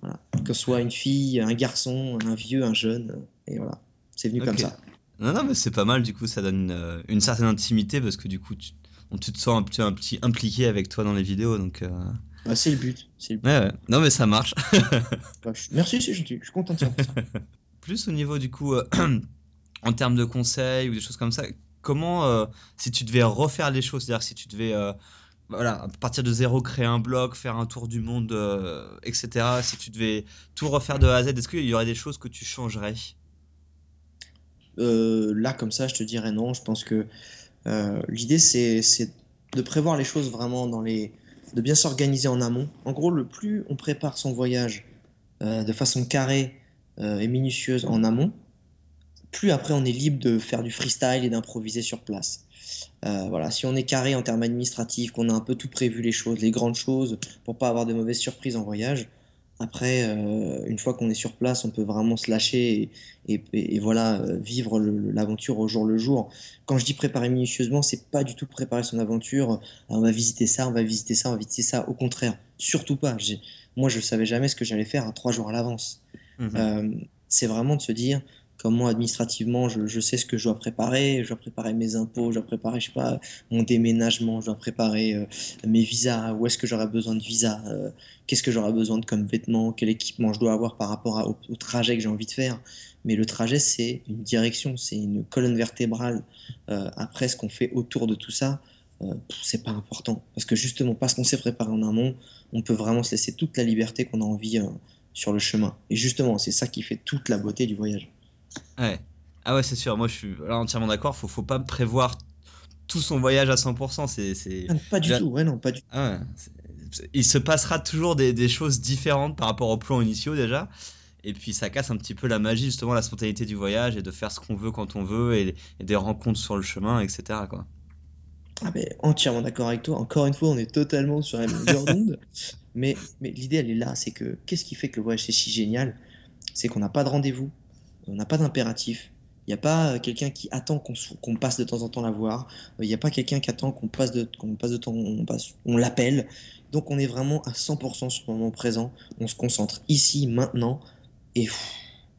Voilà. Que ce soit une fille, un garçon, un vieux, un jeune. Et voilà. C'est venu comme ça. Non, non, mais c'est pas mal. Du coup, ça donne euh, une, certaine intimité parce que du coup, tu, te sens un petit, un petit impliqué avec toi dans les vidéos. Donc. Euh, bah, c'est le but. Le but. Ouais, ouais. Non, mais ça marche. Bah, merci, je, je, suis content de ça. plus au niveau du coup, euh, en termes de conseils ou des choses comme ça, comment, euh, si tu devais refaire les choses, c'est-à-dire si tu devais, voilà, à partir de zéro, créer un blog, faire un tour du monde, etc., si tu devais tout refaire de A à Z, est-ce qu'il y aurait des choses que tu changerais? Là, comme ça, je te dirais non. Je pense que l'idée, c'est de prévoir les choses vraiment dans les. de bien s'organiser en amont. En gros, le plus on prépare son voyage de façon carrée, euh, et minutieuse en amont, plus après on est libre de faire du freestyle et d'improviser sur place. Euh, voilà, si on est carré en termes administratifs, qu'on a un peu tout prévu les choses, les grandes choses, pour pas avoir de mauvaises surprises en voyage, après, euh, une fois qu'on est sur place, on peut vraiment se lâcher et, voilà, euh, vivre l'aventure au jour le jour. Quand je dis préparer minutieusement, c'est pas du tout préparer son aventure. on va visiter ça, on va visiter ça, on va visiter ça. Au contraire, surtout pas. Moi, je savais jamais ce que j'allais faire à trois jours à l'avance. Mmh c'est vraiment de se dire, comme moi administrativement je, sais ce que je dois préparer, je dois préparer mes impôts, je dois préparer je sais pas mon déménagement, je dois préparer euh, mes visas, où est-ce que j'aurai besoin de visa, euh, qu'est-ce que j'aurai besoin de comme vêtements, quel équipement je dois avoir par rapport au, trajet que j'ai envie de faire. Mais le trajet c'est une direction, c'est une colonne vertébrale. Euh, après ce qu'on fait autour de tout ça, c'est pas important parce que justement parce qu'on s'est préparé en amont, on peut vraiment se laisser toute la liberté qu'on a envie sur le chemin. Et justement c'est ça qui fait toute la beauté du voyage. Ouais. Ah ouais, c'est sûr. Moi, je suis entièrement d'accord. Faut, faut pas prévoir tout son voyage à 100%. C'est, ah, pas du tout. Ouais, non, pas du tout. Ah il se passera toujours des, choses différentes par rapport aux plans initiaux déjà. Et puis ça casse un petit peu la magie, justement, la spontanéité du voyage et de faire ce qu'on veut quand on veut et, des rencontres sur le chemin, etc. Quoi. Ah mais entièrement d'accord avec toi. Encore une fois, on est totalement sur la même d'onde. mais mais l'idée, elle est là. C'est que qu'est-ce qui fait que le voyage c'est si génial? C'est qu'on n'a pas de rendez-vous on n'a pas d'impératif. Il n'y a pas euh, quelqu'un qui attend qu'on passe de temps en temps la voir. Euh, il n'y a pas quelqu'un qui attend qu'on passe, de, passe de temps, on, on l'appelle. Donc on est vraiment à 100% sur le moment présent. On se concentre ici, maintenant. Et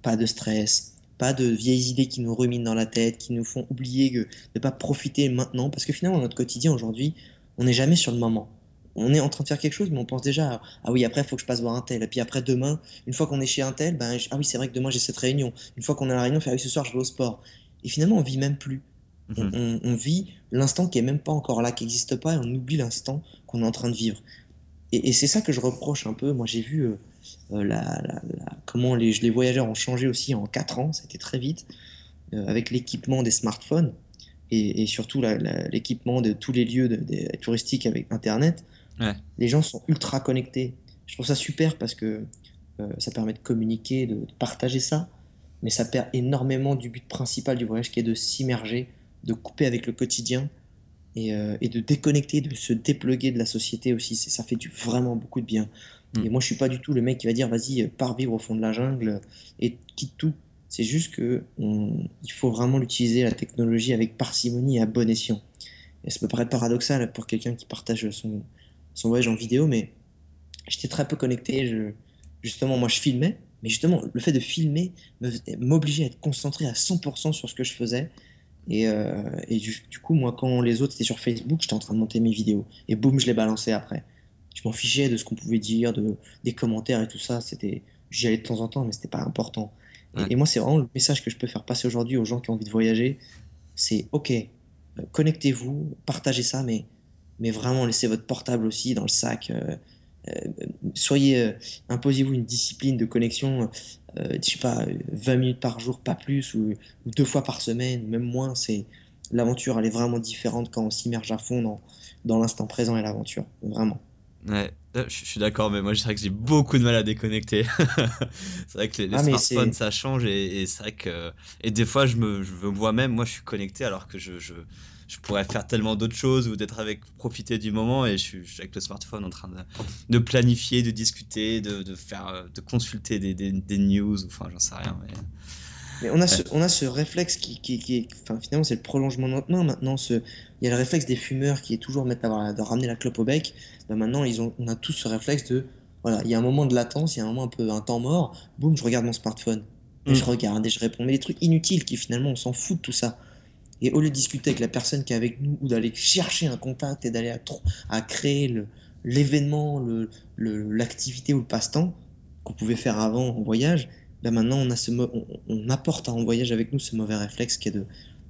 pas de stress, pas de vieilles idées qui nous ruminent dans la tête, qui nous font oublier de ne pas profiter maintenant. Parce que finalement, notre quotidien aujourd'hui, on n'est jamais sur le moment on est en train de faire quelque chose, mais on pense déjà ah oui, après, il faut que je passe voir un tel. Et puis après, demain, une fois qu'on est chez un tel, ben, ah oui, c'est vrai que demain, j'ai cette réunion. Une fois qu'on a la réunion, faire ah oui, ce soir, je vais au sport. Et finalement, on vit même plus. Mhm. on, vit l'instant qui est même pas encore là, qui n'existe pas, et on oublie l'instant qu'on est en train de vivre. Et, c'est ça que je reproche un peu. Moi, j'ai vu euh, euh, la, comment les, les, voyageurs ont changé aussi en 4 ans, c'était très vite, euh, avec l'équipement des smartphones et, surtout l'équipement de tous les lieux touristiques avec Internet. Les gens sont ultra connectés. Je trouve ça super parce que euh, ça permet de communiquer, de, partager ça, mais ça perd énormément du but principal du voyage qui est de s'immerger, de couper avec le quotidien et, euh, de déconnecter, de se dépluguer de la société aussi. Ça fait du, vraiment beaucoup de bien. Mm. Et moi, je suis pas du tout le mec qui va dire vas-y, pars vivre au fond de la jungle et quitte tout. C'est juste que il faut vraiment l'utiliser, la technologie, avec parcimonie et à bon escient. Et ça peut paraître paradoxal pour quelqu'un qui partage son, son voyage en vidéo, mais j'étais très peu connecté. Je, justement, moi, je filmais, mais justement, le fait de filmer m'obligeait à être concentré à 100% sur ce que je faisais. Et, euh, du, coup, moi, quand les autres étaient sur Facebook, j'étais en train de monter mes vidéos. Et boum, je les balançais après. Je m'en fichais de ce qu'on pouvait dire, de, des commentaires et tout ça. C'était, J'y allais de temps en temps, mais c'était pas important. Et, et, moi, c'est vraiment le message que je peux faire passer aujourd'hui aux gens qui ont envie de voyager. C'est OK, euh, connectez-vous, partagez ça, mais mais vraiment laissez votre portable aussi dans le sac. Euh, euh, soyez, euh, imposez-vous une discipline de connexion, je sais pas, 20 minutes par jour, pas plus, ou, deux fois par semaine, même moins. C'est l'aventure, elle est vraiment différente quand on s'immerge à fond dans, dans l'instant présent et l'aventure, vraiment. Ouais, je suis d'accord, mais moi je dirais que j'ai beaucoup de mal à déconnecter. c'est vrai que les, ah, smartphones ça change et, c'est vrai que et des fois je me, je me vois même moi je suis connecté alors que je, je je pourrais faire tellement d'autres choses ou d'être avec, profiter du moment et je suis, avec le smartphone en train de, planifier, de discuter, de, faire, euh, de consulter des, des, news, enfin j'en sais rien. Mais... on a, ce, on a ce réflexe qui, qui, qui est, enfin, finalement, c'est le prolongement de notre main. Maintenant, ce, il y a le réflexe des fumeurs qui est toujours mettre, de ramener la clope au bec. Ben maintenant, ils ont, on a tous ce réflexe de, voilà, il y a un moment de latence, il y a un moment un peu un temps mort. Boum, je regarde mon smartphone. Et je mm. regarde et je réponds. Mais des trucs inutiles qui finalement, on s'en fout de tout ça. Et au lieu de discuter avec la personne qui est avec nous ou d'aller chercher un contact et d'aller à, à, créer l'événement, l'activité ou le passe-temps qu'on pouvait faire avant en voyage, ben maintenant on, a ce on, apporte en voyage avec nous ce mauvais réflexe qui est de,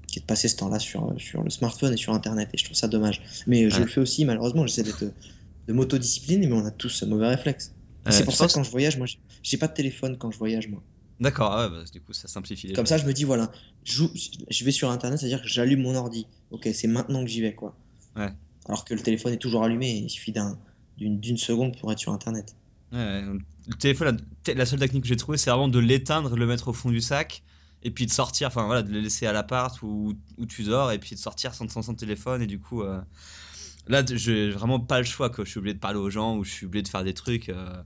qui est de passer ce temps-là sur, sur le smartphone et sur Internet. Et je trouve ça dommage. Mais je le fais aussi, malheureusement, j'essaie d'être de m'autodiscipliner, mais on a tous ce mauvais réflexe. c'est pour ça que quand je voyage, moi, j'ai pas de téléphone quand je voyage, moi. D'accord, ah bah, du coup ça simplifie les Comme ça, je me dis, voilà, je, je vais sur Internet, c'est-à-dire que j'allume mon ordi. Ok, c'est maintenant que j'y vais, quoi. Ouais. Alors que le téléphone est toujours allumé, il suffit d'une seconde pour être sur Internet. Ouais, le téléphone, la, seule technique que j'ai trouvée, c'est vraiment de l'éteindre, le mettre au fond du sac et puis de sortir, enfin voilà, de le laisser à l'appart où, où tu dors et puis de sortir sans, sans son téléphone et du coup euh, là j'ai vraiment pas le choix que je suis obligé de parler aux gens ou je suis obligé de faire des trucs euh,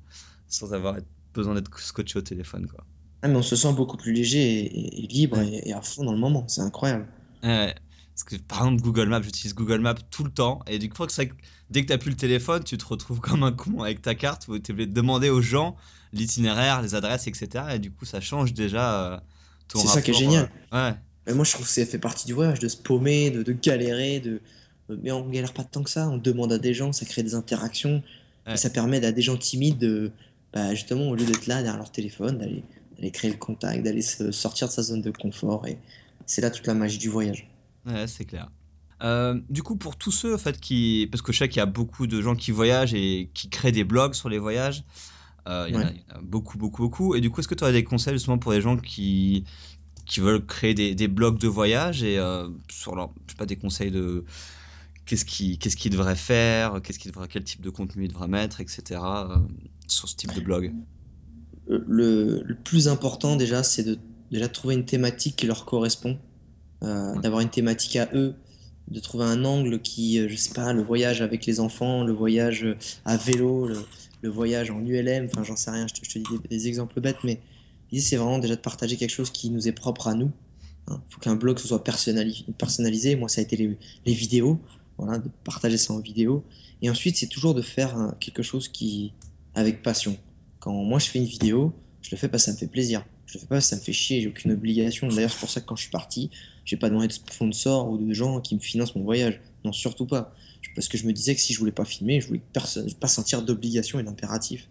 sans avoir besoin d'être scotché au téléphone quoi. Ah mais on se sent beaucoup plus léger et, libre et, à fond dans le moment, c'est incroyable. Ouais. Parce que par exemple Google Maps, j'utilise Google Maps tout le temps et du coup que dès que tu n'as plus le téléphone, tu te retrouves comme un con avec ta carte où tu es obligé de demander aux gens l'itinéraire, les adresses, etc. Et du coup ça change déjà c'est ça qui est génial. Euh, ouais. Mais moi, je trouve que ça fait partie du voyage, de se paumer, de, galérer, de... mais on galère pas tant que ça. On demande à des gens, ça crée des interactions, et ça permet à des gens timides de, bah, justement, au lieu d'être là derrière leur téléphone, d'aller créer le contact, d'aller sortir de sa zone de confort. Et c'est là toute la magie du voyage. Ouais, c'est clair. Euh, du coup, pour tous ceux en fait qui, parce que je sais qu'il y a beaucoup de gens qui voyagent et qui créent des blogs sur les voyages, euh, il, y en a, beaucoup, beaucoup, beaucoup. Et du coup, est-ce que tu aurais des conseils justement pour les gens qui, qui veulent créer des, des blogs de voyage et euh, sur leur, je sais pas, des conseils de qu'est-ce qu'ils qu'est-ce qu devraient faire, qu'est-ce qu'ils devraient, quel type de contenu ils devraient mettre, etc. Sur ce type de blog? Le, le plus important déjà, c'est de déjà trouver une thématique qui leur correspond, d'avoir une thématique à eux, de trouver un angle qui, je sais pas, le voyage avec les enfants, le voyage à vélo, le, le voyage en ULM, enfin j'en sais rien, je te, dis des, exemples bêtes, mais l'idée c'est vraiment déjà de partager quelque chose qui nous est propre à nous. Il hein. faut qu'un blog soit personnalisé, moi ça a été les, vidéos, voilà, de partager ça en vidéo. Et ensuite c'est toujours de faire quelque chose qui avec passion. Quand moi je fais une vidéo, je le fais parce que ça me fait plaisir. Je le fais pas ça me fait chier, j'ai aucune obligation. D'ailleurs c'est pour ça que quand je suis parti, j'ai pas demandé de sponsor ou de gens qui me financent mon voyage. Non, surtout pas parce que je me disais que si je voulais pas filmer, je voulais pas sentir d'obligation et d'impératif.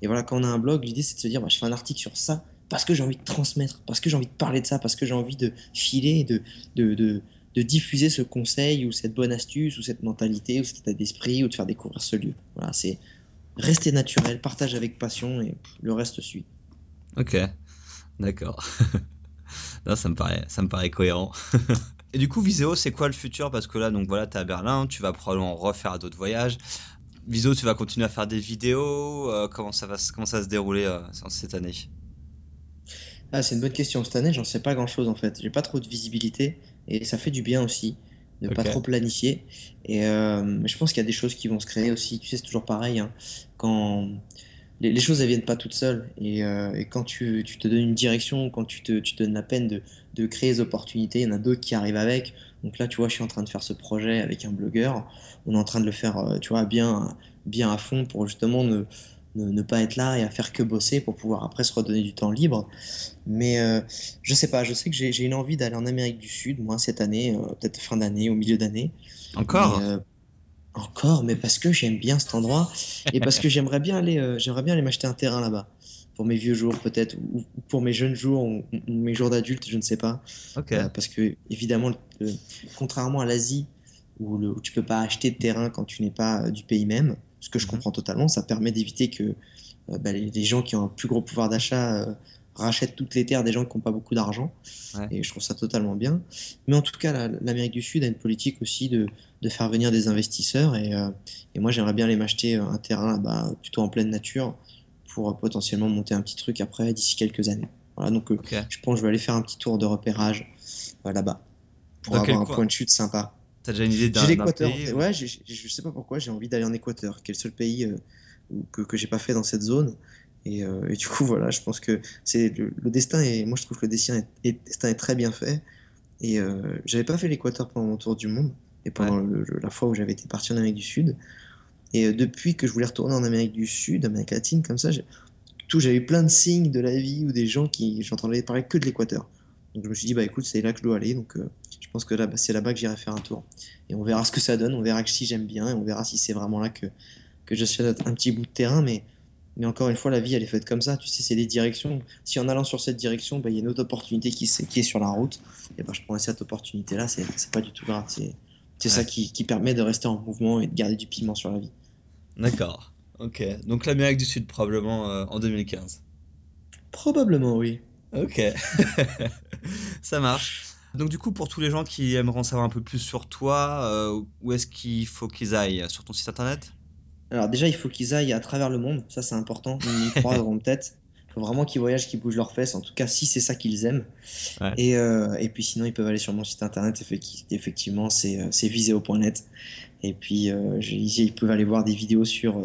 Et voilà, quand on a un blog, l'idée c'est de se dire, bah, je fais un article sur ça parce que j'ai envie de transmettre, parce que j'ai envie de parler de ça, parce que j'ai envie de filer, de, de, de, de, diffuser ce conseil ou cette bonne astuce ou cette mentalité ou cet état d'esprit ou de faire découvrir ce lieu. Voilà, c'est rester naturel, partage avec passion et le reste suit. Ok, d'accord. ça me paraît, ça me paraît cohérent. Et du coup, Viséo, c'est quoi le futur? Parce que là, donc voilà, tu es à Berlin, tu vas probablement refaire d'autres voyages. Viséo, tu vas continuer à faire des vidéos. Euh, comment, ça va, comment ça va se dérouler euh, cette année? Ah, C'est une bonne question. Cette année, j'en sais pas grand-chose en fait. J'ai pas trop de visibilité et ça fait du bien aussi de ne pas trop planifier. Et euh, je pense qu'il y a des choses qui vont se créer aussi. Tu sais, c'est toujours pareil. Hein. Quand les, choses, elles viennent pas toutes seules. Et, euh, quand tu, te donnes une direction, quand tu te, tu donnes la peine de, créer des opportunités, il y en a d'autres qui arrivent avec. Donc là, tu vois, je suis en train de faire ce projet avec un blogueur. On est en train de le faire, euh, tu vois, bien, bien à fond pour justement ne, ne, pas être là et à faire que bosser pour pouvoir après se redonner du temps libre. Mais euh, je sais pas, je sais que j'ai une envie d'aller en Amérique du Sud, moi, cette année, peut-être fin d'année, au milieu d'année. Encore? Encore, mais parce que j'aime bien cet endroit et parce que j'aimerais bien aller, euh, j'aimerais bien aller m'acheter un terrain là-bas pour mes vieux jours peut-être ou, pour mes jeunes jours ou, mes jours d'adulte, je ne sais pas. Euh, parce que évidemment, contrairement à l'Asie où, le, où tu peux pas acheter de terrain quand tu n'es pas euh, du pays même, ce que je mhm. comprends totalement, ça permet d'éviter que bah, les, gens qui ont un plus gros pouvoir d'achat rachètent toutes les terres des gens qui n'ont pas beaucoup d'argent. Et je trouve ça totalement bien. Mais en tout cas, l'Amérique du Sud a une politique aussi de, de faire venir des investisseurs. Et, euh, et moi, j'aimerais bien aller m'acheter un terrain là-bas, plutôt en pleine nature, pour potentiellement monter un petit truc après, d'ici quelques années. Voilà, donc euh, je pense que je vais aller faire un petit tour de repérage euh, là-bas, pour avoir un point de chute sympa. T'as déjà une idée d'un pays Ouais, je sais pas pourquoi, j'ai envie d'aller en Équateur, qui est le seul pays que, que j'ai pas fait dans cette zone. Et, et, du coup, voilà, je pense que c'est le, destin et moi je trouve que le destin est, destin est très bien fait. Et euh, j'avais pas fait l'Équateur pendant mon tour du monde et pendant la fois où j'avais été parti en Amérique du Sud. Et euh, depuis que je voulais retourner en Amérique du Sud, Amérique latine, comme ça, tout, j'avais plein de signes de la vie ou des gens qui j'entendais parler que de l'Équateur. Donc je me suis dit bah écoute c'est là que je dois aller donc euh, je pense que là bah, c'est là-bas que j'irai faire un tour et on verra ce que ça donne on verra que si j'aime bien et on verra si c'est vraiment là que que je suis un petit bout de terrain mais mais encore une fois, la vie, elle est faite comme ça. Tu sais, c'est des directions. Si en allant sur cette direction, bah, il y a une autre opportunité qui, qui est sur la route, et ben, je prends cette opportunité-là. C'est pas du tout grave. C'est ça qui, qui, permet de rester en mouvement et de garder du piment sur la vie. D'accord. Ok. Donc l'Amérique du Sud, probablement euh, en 2015. Probablement, oui. Ok. ça marche. Donc du coup, pour tous les gens qui aimeraient en savoir un peu plus sur toi, euh, où est-ce qu'il faut qu'ils aillent? Sur ton site internet? Alors déjà, il faut qu'ils aillent à travers le monde, ça c'est important, ils y croiront peut-être. faut vraiment qu'ils voyagent, qu'ils bougent leurs fesses, en tout cas si c'est ça qu'ils aiment. Et, euh, et, puis sinon, ils peuvent aller sur mon site internet, effectivement, c'est euh, viseo.net. Et puis euh, ils peuvent aller voir des vidéos sur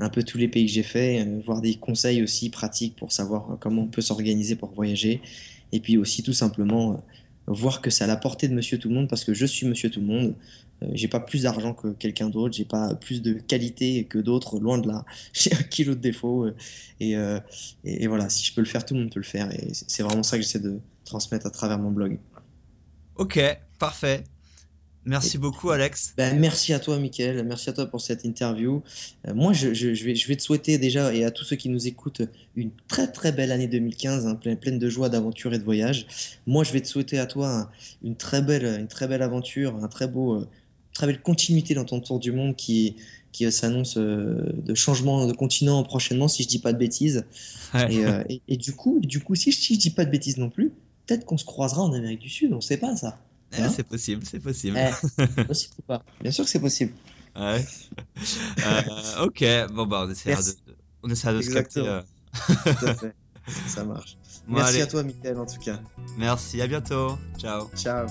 un peu tous les pays que j'ai fait, voir des conseils aussi pratiques pour savoir comment on peut s'organiser pour voyager. Et puis aussi tout simplement voir que c'est à la portée de monsieur tout le monde parce que je suis monsieur tout le monde. Euh, j'ai pas plus d'argent que quelqu'un d'autre, j'ai pas plus de qualité que d'autres, loin de là. J'ai un kilo de défauts euh, euh, et, et, voilà, si je peux le faire, tout le monde peut le faire et c'est vraiment ça que j'essaie de transmettre à travers mon blog. Ok, parfait. Merci beaucoup, Alex. Ben, merci à toi, Mickaël. Merci à toi pour cette interview. Euh, moi, je, je, vais, je, vais, te souhaiter déjà, et à tous ceux qui nous écoutent, une très très belle année 2015, hein, pleine, de joie, d'aventure et de voyage. Moi, je vais te souhaiter à toi une, très belle, une très belle aventure, un très beau, euh, très belle continuité dans ton tour du monde qui, qui s'annonce euh, de changement de continent prochainement, si je dis pas de bêtises. Et, et, du coup, du coup, si je, si je dis pas de bêtises non plus, peut-être qu'on se croisera en Amérique du Sud, on sait pas ça. Eh, c'est possible, c'est possible. Eh, possible ou pas? Bien sûr que c'est possible. Ouais. Euh, ok, bon bah on essaiera de, on essaiera de se capter. Euh. Tout à fait. Ça marche. Merci à toi, Mickaël, en tout cas. Merci, à bientôt. Ciao. Ciao.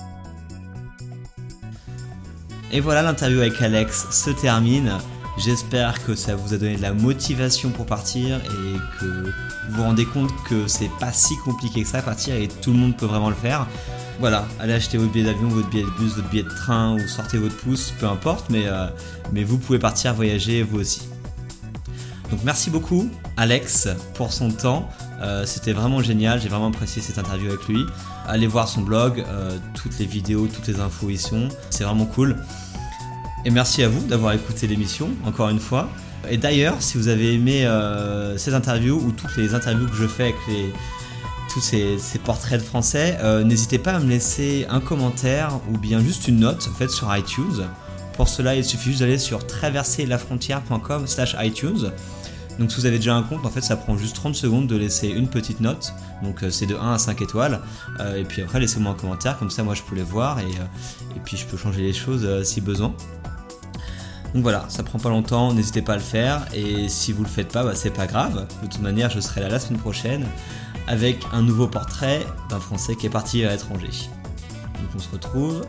Et voilà, l'interview avec Alex se termine. J'espère que ça vous a donné de la motivation pour partir et que vous vous rendez compte que c'est pas si compliqué que ça à partir et tout le monde peut vraiment le faire. Voilà, allez acheter votre billet d'avion, votre billet de bus, votre billet de train ou sortez votre pouce, peu importe, mais, euh, vous pouvez partir voyager vous aussi. Donc merci beaucoup Alex pour son temps, euh, c'était vraiment génial, j'ai vraiment apprécié cette interview avec lui. Allez voir son blog, euh, toutes les vidéos, toutes les infos y sont, c'est vraiment cool. Et merci à vous d'avoir écouté l'émission, encore une fois. Et d'ailleurs, si vous avez aimé cette interview ou toutes les interviews que je fais avec les, ces, portraits de français, euh, n'hésitez pas à me laisser un commentaire ou bien juste une note en fait, sur iTunes. Pour cela, il suffit juste d'aller sur traverserlafrontière.com slash iTunes. Donc si vous avez déjà un compte, en fait ça prend juste 30 secondes de laisser une petite note. Donc euh, c'est de 1 à 5 étoiles. Euh, et puis après laissez-moi un commentaire, comme ça moi je peux les voir et, et puis je peux changer les choses si besoin. Donc voilà, ça prend pas longtemps, n'hésitez pas à le faire. Et si vous le faites pas, bah, c'est pas grave. De toute manière, je serai là la semaine prochaine avec un nouveau portrait d'un Français qui est parti à l'étranger. Donc on se retrouve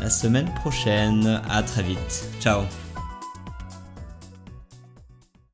la semaine prochaine. À très vite. Ciao